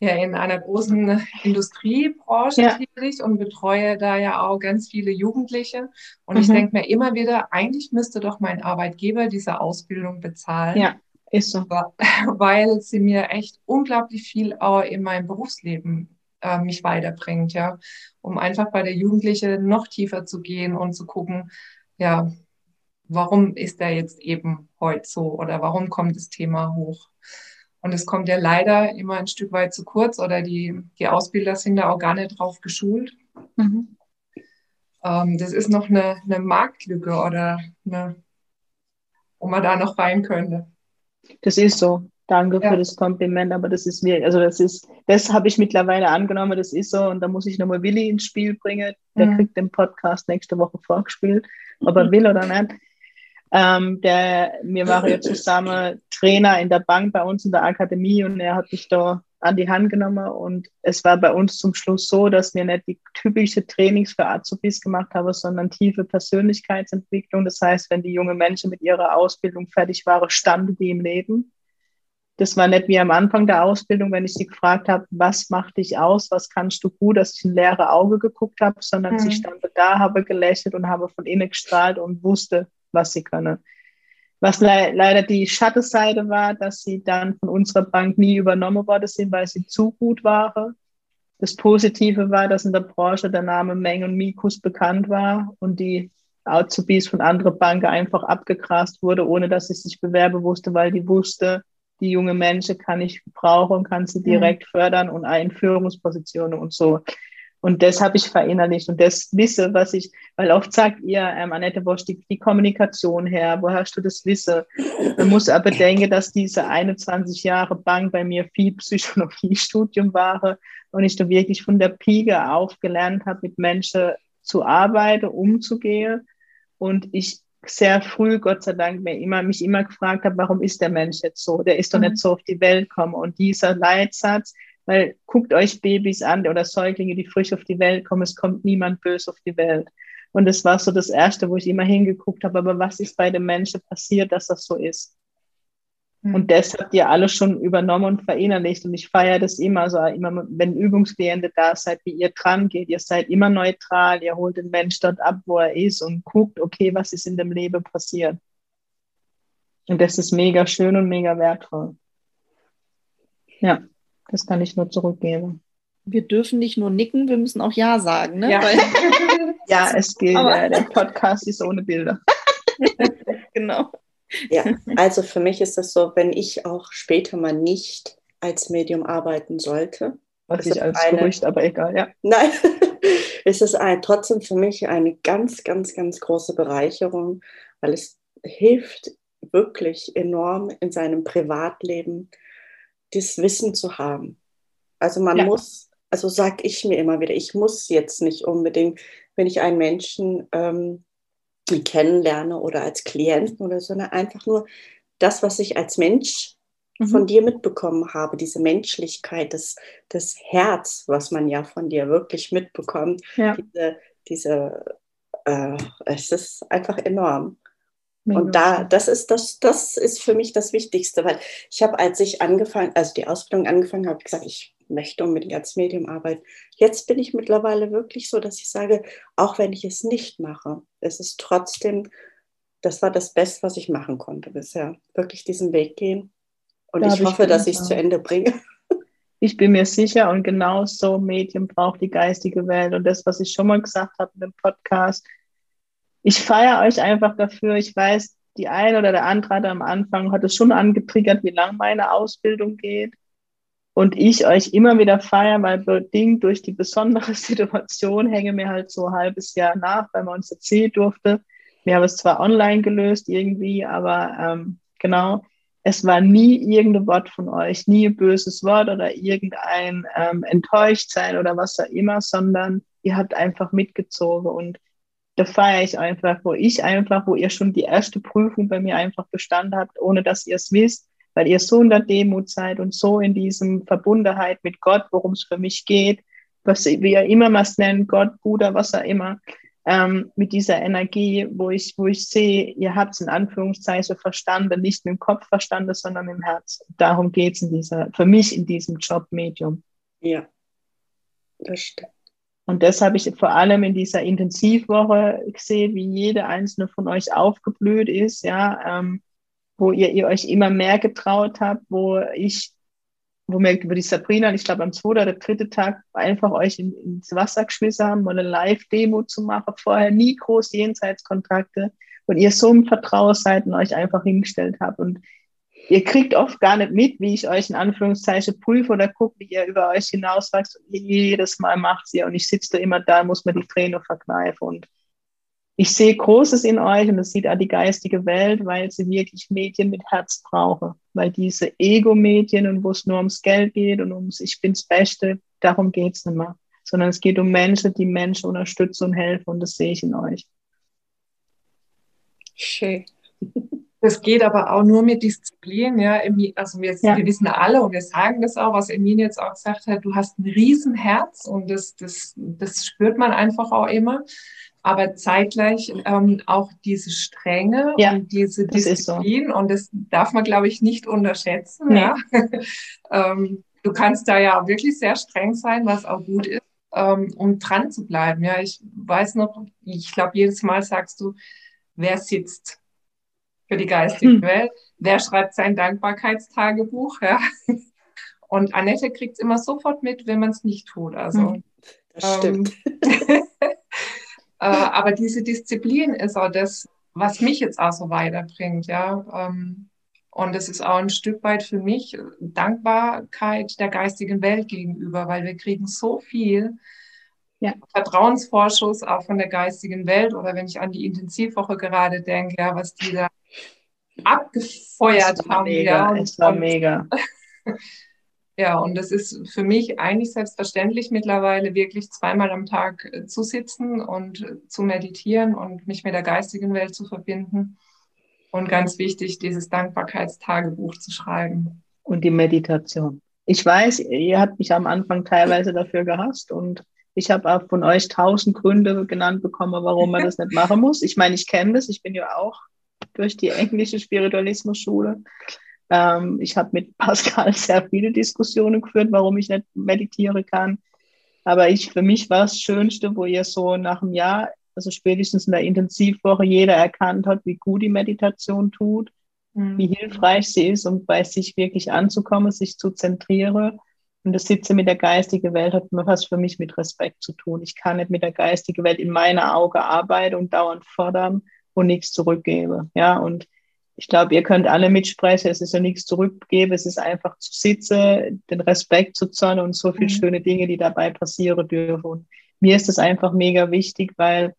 ja in einer großen Industriebranche ja. tätig und betreue da ja auch ganz viele Jugendliche. Und mhm. ich denke mir immer wieder, eigentlich müsste doch mein Arbeitgeber diese Ausbildung bezahlen. Ja. Ist so. Weil sie mir echt unglaublich viel auch in meinem Berufsleben äh, mich weiterbringt, ja. Um einfach bei der Jugendliche noch tiefer zu gehen und zu gucken, ja, warum ist der jetzt eben heute so oder warum kommt das Thema hoch? Und es kommt ja leider immer ein Stück weit zu kurz oder die, die Ausbilder sind da auch gar nicht drauf geschult. Mhm. Ähm, das ist noch eine, eine Marktlücke oder eine, wo man da noch rein könnte. Das ist so. Danke ja. für das Kompliment, aber das ist mir, also das ist, das habe ich mittlerweile angenommen, das ist so und da muss ich nochmal Willi ins Spiel bringen. Der mhm. kriegt den Podcast nächste Woche vorgespielt, ob er will oder nicht. Ähm, der, wir waren ja zusammen Trainer in der Bank bei uns in der Akademie und er hat mich da an die Hand genommen und es war bei uns zum Schluss so, dass wir nicht die typische Trainings für Azubis gemacht haben, sondern tiefe Persönlichkeitsentwicklung. Das heißt, wenn die jungen Menschen mit ihrer Ausbildung fertig waren, standen die im Leben. Das war nicht wie am Anfang der Ausbildung, wenn ich sie gefragt habe, was macht dich aus, was kannst du gut, dass ich ein leere Auge geguckt habe, sondern mhm. sie standen da, habe gelächelt und habe von innen gestrahlt und wusste, was sie können. Was le leider die Schattenseite war, dass sie dann von unserer Bank nie übernommen worden sind, weil sie zu gut waren. Das Positive war, dass in der Branche der Name Meng und Mikus bekannt war und die Azubis von anderen Banken einfach abgegrast wurde, ohne dass sie sich bewerben wusste, weil die wusste, die junge Menschen kann ich brauchen und kann sie mhm. direkt fördern und in Führungspositionen und so. Und das habe ich verinnerlicht und das wisse, was ich, weil oft sagt ihr, ähm, Annette Bosch, die, die Kommunikation her, woher hast du das Wissen? Man muss aber denken, dass diese 21 Jahre Bank bei mir viel Psychologiestudium war und ich da wirklich von der Pike auf gelernt habe, mit Menschen zu arbeiten, umzugehen. Und ich sehr früh, Gott sei Dank, mir immer, mich immer gefragt habe, warum ist der Mensch jetzt so? Der ist doch nicht mhm. so auf die Welt gekommen. Und dieser Leitsatz, weil guckt euch Babys an oder Säuglinge, die frisch auf die Welt kommen, es kommt niemand böse auf die Welt. Und das war so das Erste, wo ich immer hingeguckt habe, aber was ist bei den Menschen passiert, dass das so ist? Mhm. Und das habt ihr alle schon übernommen und verinnerlicht. Und ich feiere das immer. Also immer, wenn Übungskliente da seid, wie ihr dran geht. Ihr seid immer neutral. Ihr holt den Mensch dort ab, wo er ist und guckt, okay, was ist in dem Leben passiert. Und das ist mega schön und mega wertvoll. Ja, das kann ich nur zurückgeben. Wir dürfen nicht nur nicken, wir müssen auch Ja sagen. Ne? Ja, ja es geht. Aber, der Podcast ist ohne Bilder. genau. Ja, also für mich ist das so, wenn ich auch später mal nicht als Medium arbeiten sollte. Was ich als eine, Gerücht, aber egal, ja. Nein, ist es ein, trotzdem für mich eine ganz, ganz, ganz große Bereicherung, weil es hilft wirklich enorm in seinem Privatleben, das Wissen zu haben. Also man ja. muss, also sage ich mir immer wieder, ich muss jetzt nicht unbedingt, wenn ich einen Menschen ähm, kennenlerne oder als Klienten oder so, sondern einfach nur das, was ich als Mensch mhm. von dir mitbekommen habe, diese Menschlichkeit, das, das Herz, was man ja von dir wirklich mitbekommt, ja. diese, diese äh, es ist einfach enorm. Und da, das ist das, das ist für mich das Wichtigste, weil ich habe, als ich angefangen, also die Ausbildung angefangen habe, gesagt, ich möchte unbedingt als Medium arbeiten. Jetzt bin ich mittlerweile wirklich so, dass ich sage, auch wenn ich es nicht mache, es ist trotzdem, das war das Beste, was ich machen konnte bisher. Wirklich diesen Weg gehen. Und da ich hoffe, ich dass ich es zu Ende bringe. Ich bin mir sicher und genau so Medium braucht die geistige Welt. Und das, was ich schon mal gesagt habe in dem Podcast, ich feiere euch einfach dafür. Ich weiß, die eine oder der andere hat am Anfang hat es schon angetriggert, wie lang meine Ausbildung geht und ich euch immer wieder feiern, weil bedingt durch die besondere Situation hänge mir halt so ein halbes Jahr nach, weil man uns erzählen durfte. Wir haben es zwar online gelöst irgendwie, aber ähm, genau, es war nie irgendein Wort von euch, nie ein böses Wort oder irgendein ähm, Enttäuschtsein oder was auch immer, sondern ihr habt einfach mitgezogen und da feiere ich einfach, wo ich einfach, wo ihr schon die erste Prüfung bei mir einfach bestanden habt, ohne dass ihr es wisst, weil ihr so in der Demut seid und so in diesem Verbundenheit mit Gott, worum es für mich geht, was wie ihr immer was nennt, Gott, Bruder, was auch immer, ähm, mit dieser Energie, wo ich, wo ich sehe, ihr habt es in Anführungszeichen verstanden, nicht mit dem Kopf verstanden, sondern im Herz. Darum geht es in dieser, für mich in diesem Job-Medium. Ja, das stimmt. Und das habe ich vor allem in dieser Intensivwoche gesehen, wie jede einzelne von euch aufgeblüht ist, ja, ähm, wo ihr, ihr euch immer mehr getraut habt, wo ich, wo wir über die Sabrina, ich glaube am zweiten oder dritten Tag einfach euch in, ins Wasser geschmissen haben, mal eine Live-Demo zu machen, vorher nie groß Jenseitskontrakte und ihr so im Vertrauen seid und euch einfach hingestellt habt. Und ihr kriegt oft gar nicht mit, wie ich euch in Anführungszeichen prüfe oder gucke, wie ihr über euch hinauswachst. Jedes Mal macht ihr und ich sitze da immer da, muss mir die Tränen verkneifen und ich sehe Großes in euch und das sieht auch die geistige Welt, weil sie wirklich Medien mit Herz brauchen. Weil diese Ego-Medien und wo es nur ums Geld geht und ums Ich bin's Beste, darum geht's nicht mehr. Sondern es geht um Menschen, die Menschen unterstützen und helfen und das sehe ich in euch. Schön. Das geht aber auch nur mit Disziplin, ja. Also wir, ja. wir, wissen alle und wir sagen das auch, was Emine jetzt auch gesagt hat, du hast ein Riesenherz und das, das, das spürt man einfach auch immer aber zeitgleich ähm, auch diese Strenge ja, und diese Disziplin. So. Und das darf man, glaube ich, nicht unterschätzen. Nee. Ja? ähm, du kannst da ja wirklich sehr streng sein, was auch gut ist, ähm, um dran zu bleiben. Ja, ich weiß noch, ich glaube, jedes Mal sagst du, wer sitzt für die geistige hm. Welt, wer schreibt sein Dankbarkeitstagebuch. Ja? Und Annette kriegt es immer sofort mit, wenn man es nicht tut. Also, hm. das stimmt. Ähm, Äh, aber diese Disziplin ist auch das, was mich jetzt auch so weiterbringt, ja. Ähm, und es ist auch ein Stück weit für mich Dankbarkeit der geistigen Welt gegenüber, weil wir kriegen so viel ja. Vertrauensvorschuss auch von der geistigen Welt. Oder wenn ich an die Intensivwoche gerade denke, ja, was die da abgefeuert haben. Mega, ja, es war mega. Ja, und das ist für mich eigentlich selbstverständlich mittlerweile wirklich zweimal am Tag äh, zu sitzen und äh, zu meditieren und mich mit der geistigen Welt zu verbinden. Und ganz wichtig, dieses Dankbarkeitstagebuch zu schreiben. Und die Meditation. Ich weiß, ihr habt mich am Anfang teilweise dafür gehasst und ich habe auch von euch tausend Gründe genannt bekommen, warum man das nicht machen muss. Ich meine, ich kenne das, ich bin ja auch durch die englische Spiritualismus-Schule Ähm, ich habe mit Pascal sehr viele Diskussionen geführt, warum ich nicht meditieren kann. Aber ich, für mich war das Schönste, wo ihr so nach einem Jahr, also spätestens in der Intensivwoche, jeder erkannt hat, wie gut die Meditation tut, mhm. wie hilfreich sie ist, um bei sich wirklich anzukommen, sich zu zentrieren. Und das Sitze mit der geistigen Welt hat was für mich mit Respekt zu tun. Ich kann nicht mit der geistigen Welt in meiner Auge arbeiten und dauernd fordern und nichts zurückgebe. Ja, und ich glaube, ihr könnt alle mitsprechen. Es ist ja nichts zurückgeben. Es ist einfach zu sitzen, den Respekt zu zollen und so viele mhm. schöne Dinge, die dabei passieren dürfen. Und mir ist das einfach mega wichtig, weil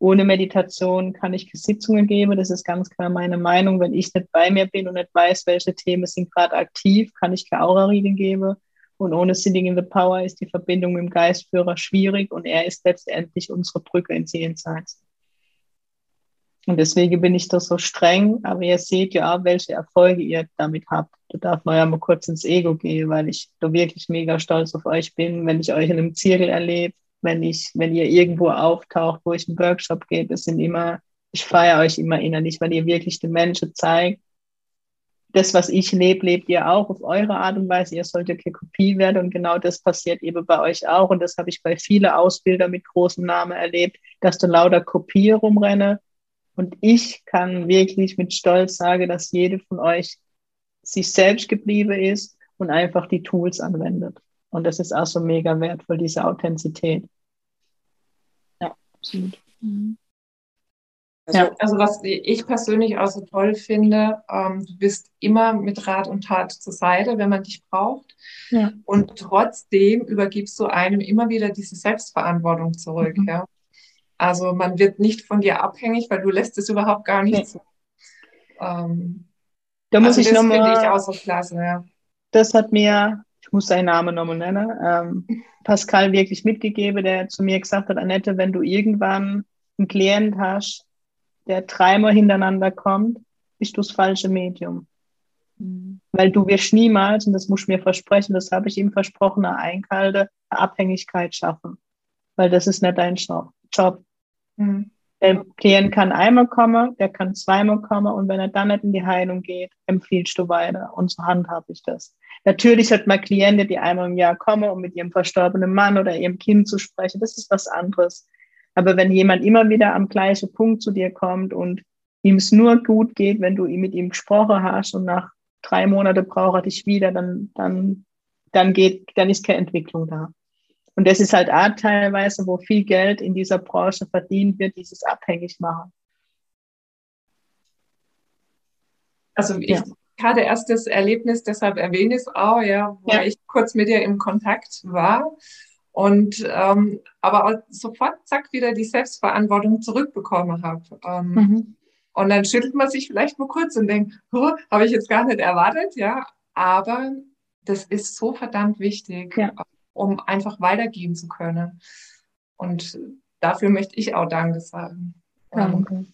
ohne Meditation kann ich Sitzungen geben. Das ist ganz klar meine Meinung. Wenn ich nicht bei mir bin und nicht weiß, welche Themen sind gerade aktiv, kann ich keine Aura-Reading geben. Und ohne Sitting in the Power ist die Verbindung mit dem Geistführer schwierig und er ist letztendlich unsere Brücke ins Jenseits. Und deswegen bin ich da so streng, aber ihr seht ja auch, welche Erfolge ihr damit habt. Da darf man ja mal kurz ins Ego gehen, weil ich da wirklich mega stolz auf euch bin, wenn ich euch in einem Zirkel erlebe, wenn ich, wenn ihr irgendwo auftaucht, wo ich einen Workshop gebe, das sind immer, ich feiere euch immer innerlich, weil ihr wirklich den Menschen zeigt, das, was ich lebe, lebt ihr auch auf eure Art und Weise. Ihr sollt ja keine Kopie werden und genau das passiert eben bei euch auch. Und das habe ich bei vielen Ausbildern mit großem Namen erlebt, dass du lauter Kopie rumrenne. Und ich kann wirklich mit Stolz sagen, dass jede von euch sich selbst geblieben ist und einfach die Tools anwendet. Und das ist auch so mega wertvoll, diese Authentizität. Ja, absolut. Mhm. Also, ja. also was ich persönlich auch so toll finde, ähm, du bist immer mit Rat und Tat zur Seite, wenn man dich braucht. Ja. Und trotzdem übergibst du einem immer wieder diese Selbstverantwortung zurück. Mhm. Ja? Also man wird nicht von dir abhängig, weil du lässt es überhaupt gar nicht nee. zu. Ähm, da muss also ich nochmal. Das finde ich auch so klasse, ja. Das hat mir, ich muss seinen Namen nochmal nennen, ähm, Pascal wirklich mitgegeben, der zu mir gesagt hat, Annette, wenn du irgendwann einen Klient hast, der dreimal hintereinander kommt, bist du das falsche Medium. Mhm. Weil du wirst niemals, und das muss ich mir versprechen, das habe ich ihm versprochen, eine Einkalte, eine Abhängigkeit schaffen. Weil das ist nicht dein Job. Mhm. Der Klient kann einmal kommen, der kann zweimal kommen und wenn er dann nicht in die Heilung geht, empfiehlst du weiter. Und so handhabe ich das. Natürlich hat man Klienten, die einmal im Jahr kommen, um mit ihrem verstorbenen Mann oder ihrem Kind zu sprechen. Das ist was anderes. Aber wenn jemand immer wieder am gleichen Punkt zu dir kommt und ihm es nur gut geht, wenn du mit ihm gesprochen hast und nach drei Monaten braucht er dich wieder, dann, dann, dann geht, dann ist keine Entwicklung da. Und das ist halt auch teilweise, wo viel Geld in dieser Branche verdient wird, dieses abhängig machen. Also ich ja. hatte erst das Erlebnis, deshalb erwähne ich es auch, ja, wo ja. ich kurz mit dir im Kontakt war. Und ähm, aber sofort, zack, wieder die Selbstverantwortung zurückbekommen habe. Ähm, mhm. Und dann schüttelt man sich vielleicht nur kurz und denkt, habe ich jetzt gar nicht erwartet, ja. Aber das ist so verdammt wichtig, ja. um einfach weitergehen zu können. Und dafür möchte ich auch Danke sagen. Danke.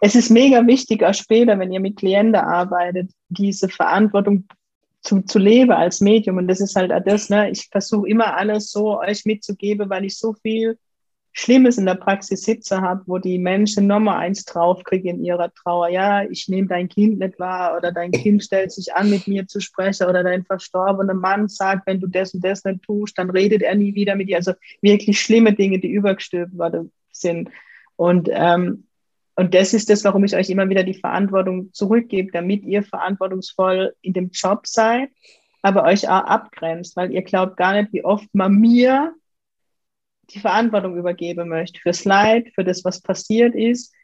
Es ist mega wichtig, auch später, wenn ihr mit Klienten arbeitet, diese Verantwortung zu, zu leben als Medium. Und das ist halt das, ne? ich versuche immer alles so euch mitzugeben, weil ich so viel Schlimmes in der Praxis sitze habe, wo die Menschen nochmal eins draufkriegen in ihrer Trauer. Ja, ich nehme dein Kind nicht wahr oder dein Kind stellt sich an, mit mir zu sprechen oder dein verstorbener Mann sagt, wenn du das und das nicht tust, dann redet er nie wieder mit dir. Also wirklich schlimme Dinge, die übergestülpt worden sind. Und ähm, und das ist das, warum ich euch immer wieder die Verantwortung zurückgebe, damit ihr verantwortungsvoll in dem Job seid, aber euch auch abgrenzt, weil ihr glaubt gar nicht, wie oft man mir die Verantwortung übergeben möchte fürs Leid, für das, was passiert ist.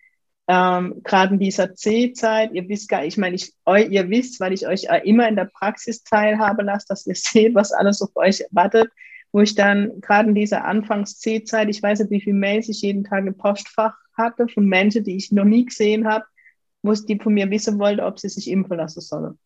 Ähm, Gerade in dieser C-Zeit, ihr wisst gar, ich meine, ich, ihr wisst, weil ich euch immer in der Praxis teilhabe lasse, dass ihr seht, was alles auf euch wartet, wo ich dann gerade in dieser Anfangs-C-Zeit, ich weiß nicht, wie viele Mails ich jeden Tag im Postfach hatte von Menschen, die ich noch nie gesehen habe, wo die von mir wissen wollten, ob sie sich impfen lassen sollen.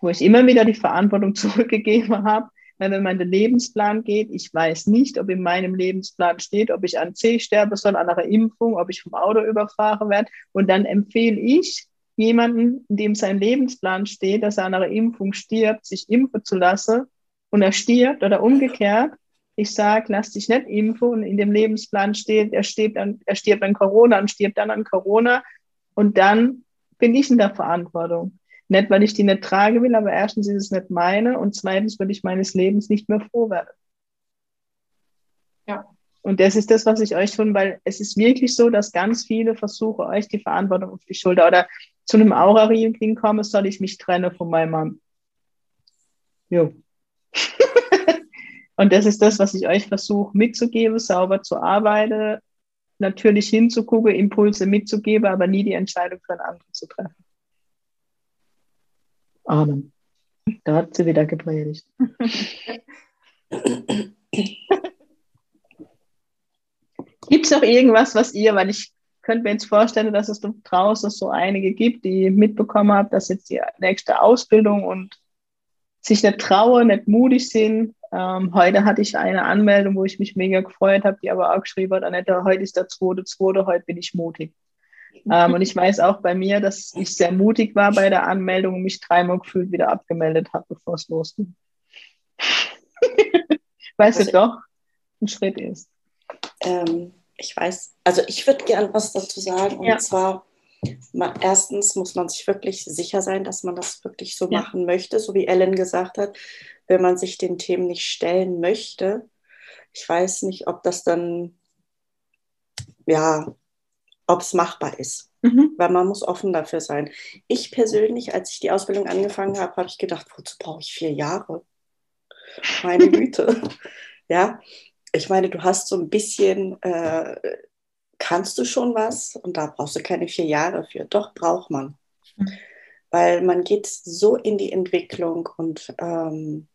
Wo ich immer wieder die Verantwortung zurückgegeben habe, weil wenn man den Lebensplan geht, ich weiß nicht, ob in meinem Lebensplan steht, ob ich an C sterben soll, an einer Impfung, ob ich vom Auto überfahren werde. Und dann empfehle ich jemanden, in dem sein Lebensplan steht, dass er an einer Impfung stirbt, sich impfen zu lassen und er stirbt oder umgekehrt, ich sage, lass dich nicht impfen und in dem Lebensplan steht, er stirbt, an, er stirbt an Corona und stirbt dann an Corona und dann bin ich in der Verantwortung. Nicht, weil ich die nicht tragen will, aber erstens ist es nicht meine und zweitens würde ich meines Lebens nicht mehr froh werden. Ja. Und das ist das, was ich euch tun, weil es ist wirklich so, dass ganz viele versuchen, euch die Verantwortung auf die Schulter oder zu einem Aura-Reading komme, soll ich mich trennen von meinem Mann. Jo. Und das ist das, was ich euch versuche mitzugeben, sauber zu arbeiten, natürlich hinzugucken, Impulse mitzugeben, aber nie die Entscheidung für einen anderen zu treffen. Amen. Da hat sie wieder gepredigt. Gibt es noch irgendwas, was ihr, weil ich könnte mir jetzt vorstellen, dass es draußen so einige gibt, die mitbekommen haben, dass jetzt die nächste Ausbildung und sich nicht trauen, nicht mutig sind. Ähm, heute hatte ich eine Anmeldung, wo ich mich mega gefreut habe, die aber auch geschrieben hat, Annette, heute ist der zweite, zweite, heute bin ich mutig. Ähm, und ich weiß auch bei mir, dass ich sehr mutig war bei der Anmeldung und mich dreimal gefühlt wieder abgemeldet habe, bevor es losging. weißt also, du doch, ein Schritt ist. Ähm, ich weiß, also ich würde gern was dazu sagen. Und ja. zwar, erstens muss man sich wirklich sicher sein, dass man das wirklich so ja. machen möchte, so wie Ellen gesagt hat. Wenn man sich den Themen nicht stellen möchte, ich weiß nicht, ob das dann, ja, ob es machbar ist. Mhm. Weil man muss offen dafür sein. Ich persönlich, als ich die Ausbildung angefangen habe, habe ich gedacht, wozu brauche ich vier Jahre? Meine Güte. ja, ich meine, du hast so ein bisschen, äh, kannst du schon was und da brauchst du keine vier Jahre für. Doch, braucht man. Mhm. Weil man geht so in die Entwicklung und ähm,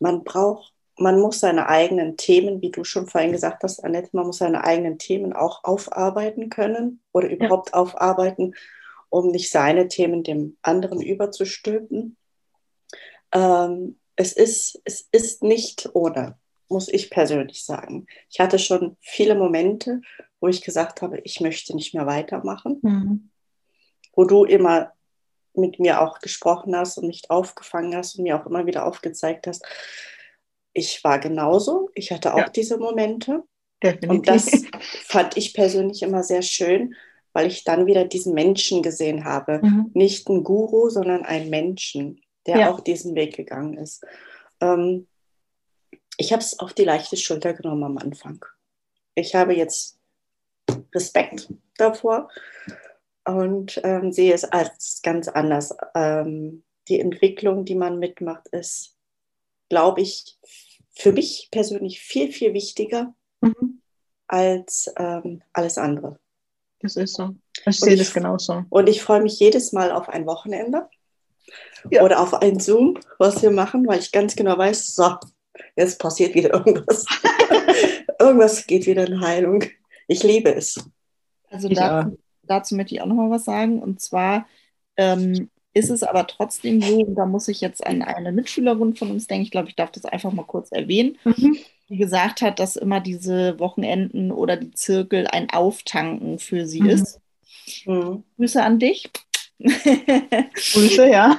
man braucht, man muss seine eigenen Themen, wie du schon vorhin gesagt hast, Annette, man muss seine eigenen Themen auch aufarbeiten können oder überhaupt ja. aufarbeiten, um nicht seine Themen dem anderen überzustülpen. Ähm, es, ist, es ist nicht ohne muss ich persönlich sagen. Ich hatte schon viele Momente, wo ich gesagt habe, ich möchte nicht mehr weitermachen, mhm. wo du immer mit mir auch gesprochen hast und mich aufgefangen hast und mir auch immer wieder aufgezeigt hast. Ich war genauso, ich hatte auch ja. diese Momente. Definitiv. Und das fand ich persönlich immer sehr schön, weil ich dann wieder diesen Menschen gesehen habe. Mhm. Nicht einen Guru, sondern einen Menschen, der ja. auch diesen Weg gegangen ist. Ähm, ich habe es auf die leichte Schulter genommen am Anfang. Ich habe jetzt Respekt davor und ähm, sehe es als ganz anders. Ähm, die Entwicklung, die man mitmacht, ist, glaube ich, für mich persönlich viel, viel wichtiger mhm. als ähm, alles andere. Das ist so. Ich sehe das genauso. Und ich freue mich jedes Mal auf ein Wochenende ja. oder auf ein Zoom, was wir machen, weil ich ganz genau weiß, so, jetzt passiert wieder irgendwas. irgendwas geht wieder in Heilung. Ich liebe es. Also dazu, dazu, möchte ich auch noch mal was sagen. Und zwar ähm, ist es aber trotzdem so, und da muss ich jetzt an eine Mitschülerin von uns denken, ich glaube, ich darf das einfach mal kurz erwähnen, mhm. die gesagt hat, dass immer diese Wochenenden oder die Zirkel ein Auftanken für sie mhm. ist. Mhm. Grüße an dich. Grüße, ja.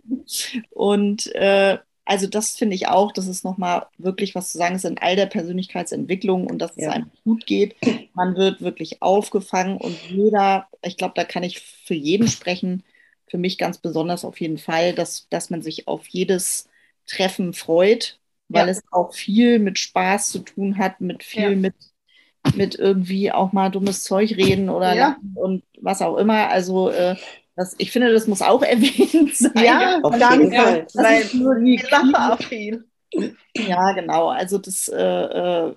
und äh, also das finde ich auch, das ist nochmal wirklich was zu sagen ist in all der Persönlichkeitsentwicklung und dass ja. es einem gut geht. Man wird wirklich aufgefangen und jeder, ich glaube, da kann ich für jeden sprechen, für mich ganz besonders auf jeden Fall, dass, dass man sich auf jedes Treffen freut, weil ja. es auch viel mit Spaß zu tun hat, mit viel ja. mit, mit irgendwie auch mal dummes Zeug reden oder und was auch immer. Also äh, das, ich finde, das muss auch erwähnt sein. Ja, auf danke. Fall. Das weil ist nur die Sache. Ja, genau. Also das, äh, äh,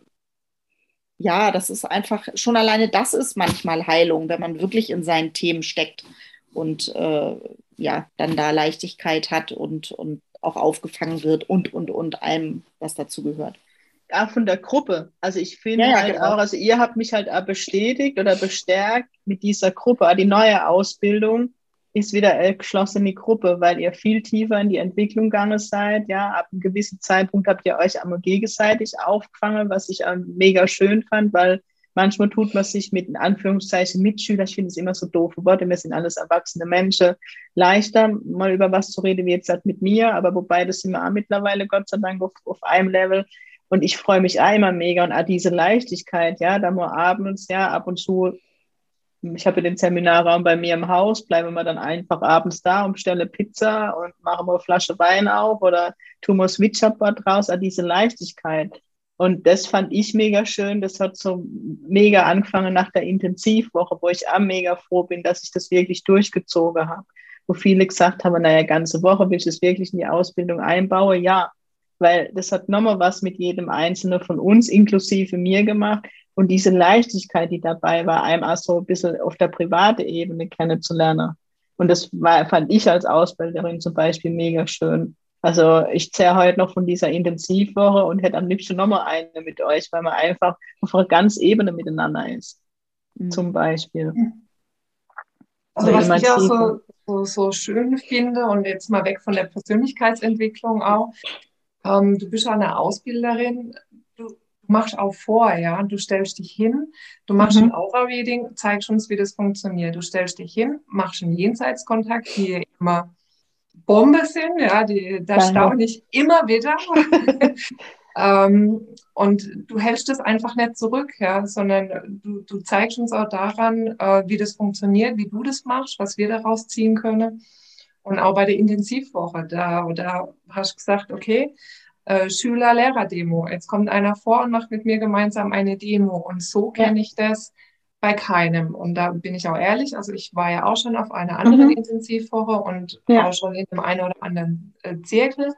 ja, das ist einfach, schon alleine das ist manchmal Heilung, wenn man wirklich in seinen Themen steckt und äh, ja, dann da Leichtigkeit hat und, und auch aufgefangen wird und, und, und allem, was dazu gehört. Auch von der Gruppe. Also ich finde ja, ja, halt genau. auch, also ihr habt mich halt bestätigt oder bestärkt mit dieser Gruppe, die neue Ausbildung ist wieder eine geschlossene Gruppe, weil ihr viel tiefer in die Entwicklung gegangen seid. Ja, ab einem gewissen Zeitpunkt habt ihr euch einmal gegenseitig aufgefangen, was ich mega schön fand, weil manchmal tut man sich mit in Anführungszeichen Mitschüler, ich finde es immer so doofe Worte, wir sind alles erwachsene Menschen, leichter mal über was zu reden, wie jetzt halt mit mir, aber wobei das sind wir auch mittlerweile Gott sei Dank auf, auf einem Level. Und ich freue mich immer mega und auch diese Leichtigkeit, ja, da mal abends, ja, ab und zu ich habe den Seminarraum bei mir im Haus, bleiben wir dann einfach abends da und bestelle Pizza und machen wir eine Flasche Wein auf oder tun wir Switcherboard raus, an diese Leichtigkeit. Und das fand ich mega schön. Das hat so mega angefangen nach der Intensivwoche, wo ich auch mega froh bin, dass ich das wirklich durchgezogen habe. Wo viele gesagt haben, naja, ganze Woche will ich das wirklich in die Ausbildung einbauen. Ja, weil das hat nochmal was mit jedem Einzelnen von uns, inklusive mir gemacht. Und diese Leichtigkeit, die dabei war, einem auch so ein bisschen auf der privaten Ebene kennenzulernen. Und das war, fand ich als Ausbilderin zum Beispiel mega schön. Also ich zehre heute noch von dieser Intensivwoche und hätte am liebsten nochmal eine mit euch, weil man einfach auf einer ganz Ebene miteinander ist. Mhm. Zum Beispiel. Also was ich auch so, so, so, schön finde und jetzt mal weg von der Persönlichkeitsentwicklung auch, ähm, du bist eine Ausbilderin, du machst auch vor, ja, du stellst dich hin, du machst mhm. ein Aura-Reading, zeigst uns, wie das funktioniert. Du stellst dich hin, machst einen Jenseitskontakt, die immer Bombe sind, ja, die, da staune ich immer wieder. ähm, und du hältst es einfach nicht zurück, ja, sondern du, du zeigst uns auch daran, äh, wie das funktioniert, wie du das machst, was wir daraus ziehen können. Und auch bei der Intensivwoche, da, da hast du gesagt, okay, äh, Schüler-Lehrer-Demo. Jetzt kommt einer vor und macht mit mir gemeinsam eine Demo. Und so kenne ich das bei keinem. Und da bin ich auch ehrlich, also ich war ja auch schon auf einer anderen mhm. Intensivwoche und ja. auch schon in dem einen oder anderen äh, Zirkel.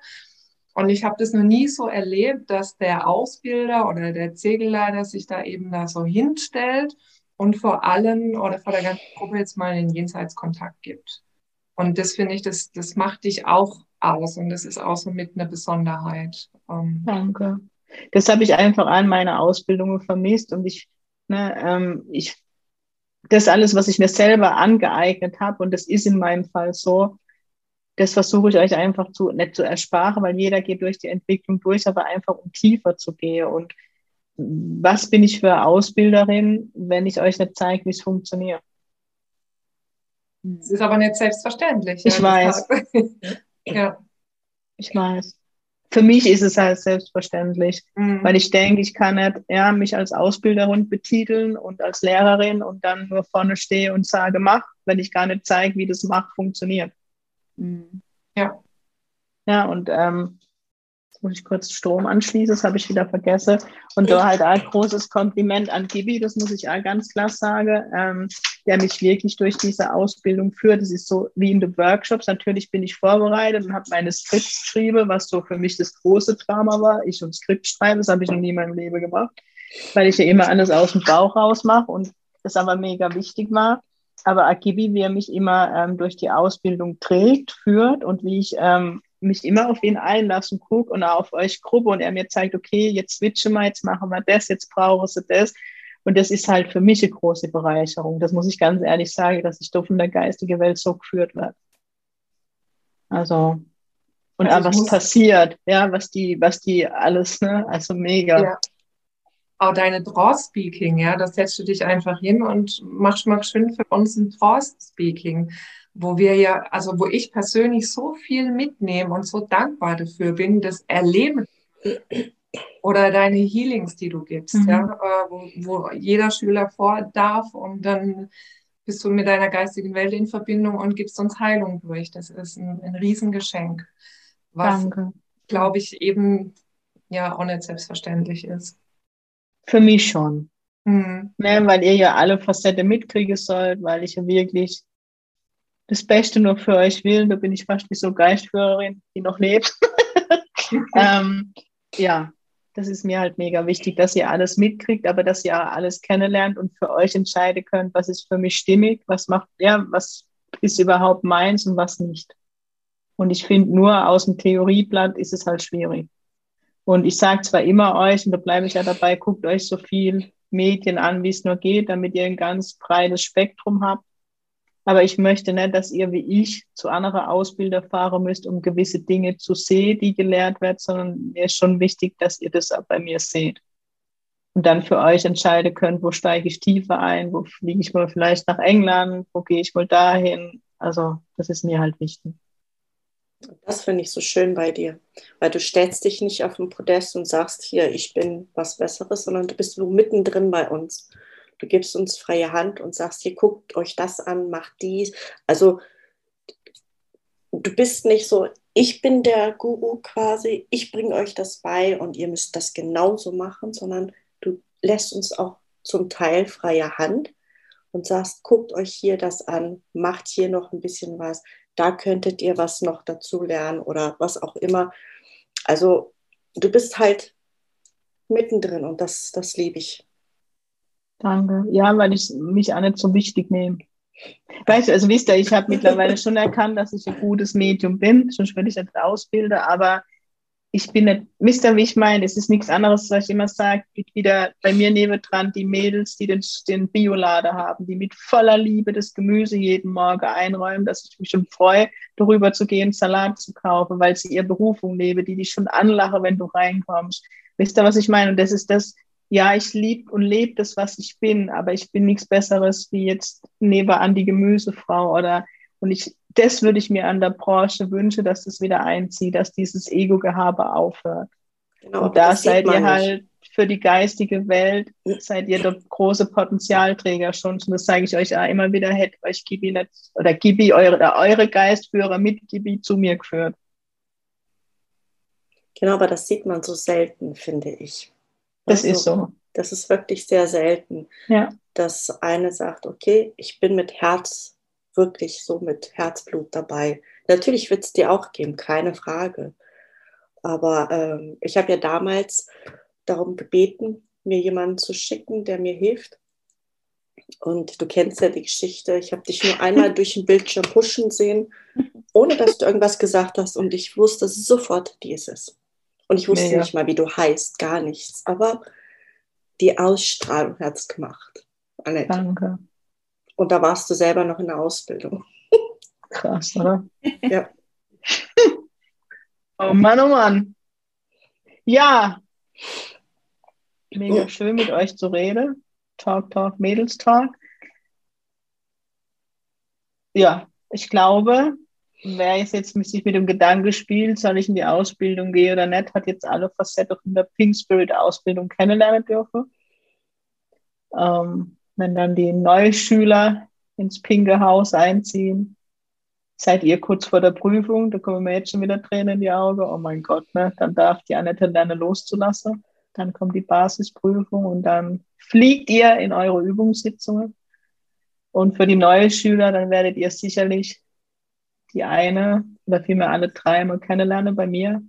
Und ich habe das noch nie so erlebt, dass der Ausbilder oder der Zirkelleiter sich da eben da so hinstellt und vor allen oder vor der ganzen Gruppe jetzt mal einen Jenseitskontakt gibt. Und das finde ich, das, das macht dich auch aus und das ist auch so mit einer Besonderheit. Ähm, Danke. Das habe ich einfach an meiner Ausbildung vermisst und ich Ne, ähm, ich, das alles, was ich mir selber angeeignet habe, und das ist in meinem Fall so, das versuche ich euch einfach zu, nicht zu ersparen, weil jeder geht durch die Entwicklung durch, aber einfach um tiefer zu gehen. Und was bin ich für Ausbilderin, wenn ich euch nicht zeige, wie es funktioniert? Es ist aber nicht selbstverständlich. Ich ja, weiß. ja. Ich weiß für mich ist es halt selbstverständlich, mhm. weil ich denke, ich kann nicht ja, mich als Ausbilderin betiteln und als Lehrerin und dann nur vorne stehe und sage, mach, wenn ich gar nicht zeige, wie das macht, funktioniert. Mhm. Ja. Ja, und ähm, muss ich kurz Strom anschließen, das habe ich wieder vergessen. Und da halt ein großes Kompliment an Gibi, das muss ich auch ganz klar sagen, ähm, der mich wirklich durch diese Ausbildung führt. Das ist so wie in den Workshops. Natürlich bin ich vorbereitet und habe meine Skripts geschrieben, was so für mich das große Drama war. Ich und Skript schreiben, das habe ich noch nie in meinem Leben gemacht, weil ich ja immer alles aus dem Bauch raus mache und das aber mega wichtig war. Aber Akibi, wie er mich immer ähm, durch die Ausbildung trägt, führt und wie ich ähm, mich immer auf ihn einlassen, gucke und auf euch Gruppe und er mir zeigt, okay, jetzt switchen wir, jetzt machen wir das, jetzt brauchen sie das. Und das ist halt für mich eine große Bereicherung. Das muss ich ganz ehrlich sagen, dass ich da von der geistigen Welt so geführt werde. Also, und also was passiert, ja, was die, was die alles, ne, also mega. Ja. Auch deine Draw-Speaking, ja, da setzt du dich einfach hin und machst mal schön für uns ein Draw-Speaking wo wir ja, also wo ich persönlich so viel mitnehme und so dankbar dafür bin, das Erleben oder deine Healings, die du gibst, mhm. ja, äh, wo, wo jeder Schüler vor darf und dann bist du mit deiner geistigen Welt in Verbindung und gibst uns Heilung durch. Das ist ein, ein Riesengeschenk, was, glaube ich, eben ja auch nicht selbstverständlich ist. Für mich schon. Mhm. Ne, weil ihr ja alle Facetten mitkriegen sollt, weil ich ja wirklich das Beste nur für euch will. Da bin ich fast wie so Geistführerin, die noch lebt. ähm, ja, das ist mir halt mega wichtig, dass ihr alles mitkriegt, aber dass ihr alles kennenlernt und für euch entscheiden könnt, was ist für mich stimmig, was macht, ja, was ist überhaupt meins und was nicht. Und ich finde, nur aus dem Theorieblatt ist es halt schwierig. Und ich sage zwar immer euch, und da bleibe ich ja dabei, guckt euch so viel Medien an, wie es nur geht, damit ihr ein ganz breites Spektrum habt. Aber ich möchte nicht, dass ihr wie ich zu anderen Ausbilder fahren müsst, um gewisse Dinge zu sehen, die gelehrt werden, sondern mir ist schon wichtig, dass ihr das auch bei mir seht. Und dann für euch entscheiden könnt, wo steige ich tiefer ein, wo fliege ich mal vielleicht nach England, wo gehe ich mal dahin. Also das ist mir halt wichtig. Das finde ich so schön bei dir, weil du stellst dich nicht auf den Podest und sagst, hier, ich bin was Besseres, sondern du bist so mittendrin bei uns. Du gibst uns freie Hand und sagst, hier guckt euch das an, macht dies. Also du bist nicht so, ich bin der Guru quasi, ich bringe euch das bei und ihr müsst das genauso machen, sondern du lässt uns auch zum Teil freie Hand und sagst, guckt euch hier das an, macht hier noch ein bisschen was, da könntet ihr was noch dazu lernen oder was auch immer. Also du bist halt mittendrin und das, das liebe ich. Danke. Ja, weil ich mich auch nicht so wichtig nehme. Weißt du, also wisst ihr, ich habe mittlerweile schon erkannt, dass ich ein gutes Medium bin, sonst würde ich nicht ausbilden, aber ich bin nicht, Mister, wie ich meine, es ist nichts anderes, was ich immer sage, wieder bei mir nebendran die Mädels, die den, den Biolader haben, die mit voller Liebe das Gemüse jeden Morgen einräumen, dass ich mich schon freue, darüber zu gehen, Salat zu kaufen, weil sie ihre Berufung lebe, die dich schon anlache, wenn du reinkommst. Wisst ihr, was ich meine? Und das ist das, ja, ich liebe und lebe das, was ich bin, aber ich bin nichts Besseres wie jetzt nebenan die Gemüsefrau oder und ich, das würde ich mir an der Branche wünschen, dass das wieder einzieht, dass dieses Ego-Gehabe aufhört. Genau, und da seid ihr halt für die geistige Welt, seid ihr dort große Potenzialträger schon. Und das sage ich euch auch immer wieder, hätte euch Gibi nicht, oder Gibi, eure, oder eure Geistführer mit Gibi zu mir geführt. Genau, aber das sieht man so selten, finde ich. Das also, ist so. Das ist wirklich sehr selten, ja. dass eine sagt, okay, ich bin mit Herz, wirklich so mit Herzblut dabei. Natürlich wird es dir auch geben, keine Frage. Aber ähm, ich habe ja damals darum gebeten, mir jemanden zu schicken, der mir hilft. Und du kennst ja die Geschichte. Ich habe dich nur einmal durch den Bildschirm huschen sehen, ohne dass du irgendwas gesagt hast. Und ich wusste sofort, die ist es. Und ich wusste Mega. nicht mal, wie du heißt, gar nichts. Aber die Ausstrahlung hat es gemacht. Annette. Danke. Und da warst du selber noch in der Ausbildung. Krass, oder? Ja. oh Mann, oh Mann. Ja. Mega schön mit euch zu reden. Talk, Talk, Mädels Talk. Ja, ich glaube, wer jetzt sich mit dem Gedanken spielt, soll ich in die Ausbildung gehen oder nicht, hat jetzt alle Facetten von der Pink Spirit Ausbildung kennenlernen dürfen. Ähm, wenn dann die Neuschüler ins pinke Haus einziehen, seid ihr kurz vor der Prüfung, da kommen mir jetzt schon wieder Tränen in die Augen, oh mein Gott, ne? dann darf die Annette lernen loszulassen. Dann kommt die Basisprüfung und dann fliegt ihr in eure Übungssitzungen. Und für die neuen Schüler, dann werdet ihr sicherlich die eine oder vielmehr alle drei mal kennenlernen bei mir,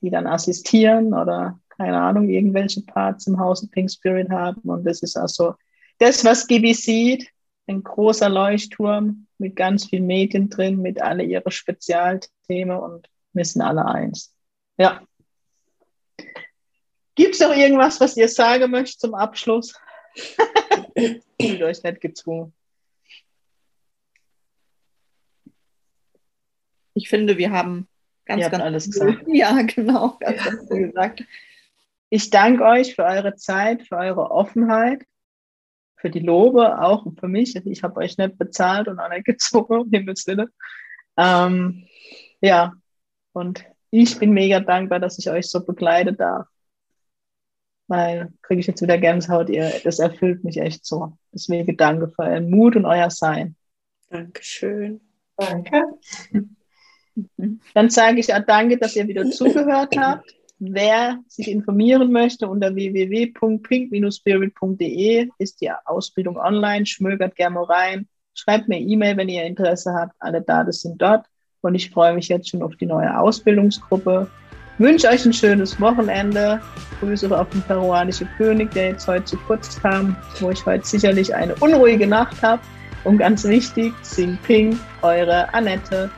die dann assistieren oder keine Ahnung, irgendwelche Parts im Hause Pink Spirit haben. Und das ist also das, was Gibi sieht, ein großer Leuchtturm mit ganz vielen Medien drin, mit alle ihre Spezialthemen und wir sind alle eins. Ja. Gibt es noch irgendwas, was ihr sagen möchtet zum Abschluss? Fühlt euch nicht gezwungen. Ich finde, wir haben ganz, Ihr ganz alles gesagt. Ja, genau, ganz, ganz viel gesagt. Ich danke euch für eure Zeit, für eure Offenheit, für die Lobe auch und für mich. Ich habe euch nicht bezahlt und auch nicht gezogen, um Himmels Willen. Ähm, ja, und ich bin mega dankbar, dass ich euch so begleiten darf. Weil kriege ich jetzt wieder Gänsehaut, ihr, das erfüllt mich echt so. Deswegen danke für euren Mut und euer Sein. Dankeschön. Danke. Dann sage ich auch danke, dass ihr wieder zugehört habt. Wer sich informieren möchte, unter www.pink-spirit.de ist die Ausbildung online. Schmögert gerne mal rein. Schreibt mir E-Mail, wenn ihr Interesse habt. Alle Daten sind dort. Und ich freue mich jetzt schon auf die neue Ausbildungsgruppe. Wünsche euch ein schönes Wochenende. Grüße auf den peruanischen König, der jetzt heute zu kurz kam, wo ich heute sicherlich eine unruhige Nacht habe. Und ganz wichtig, Sing Ping, eure Annette.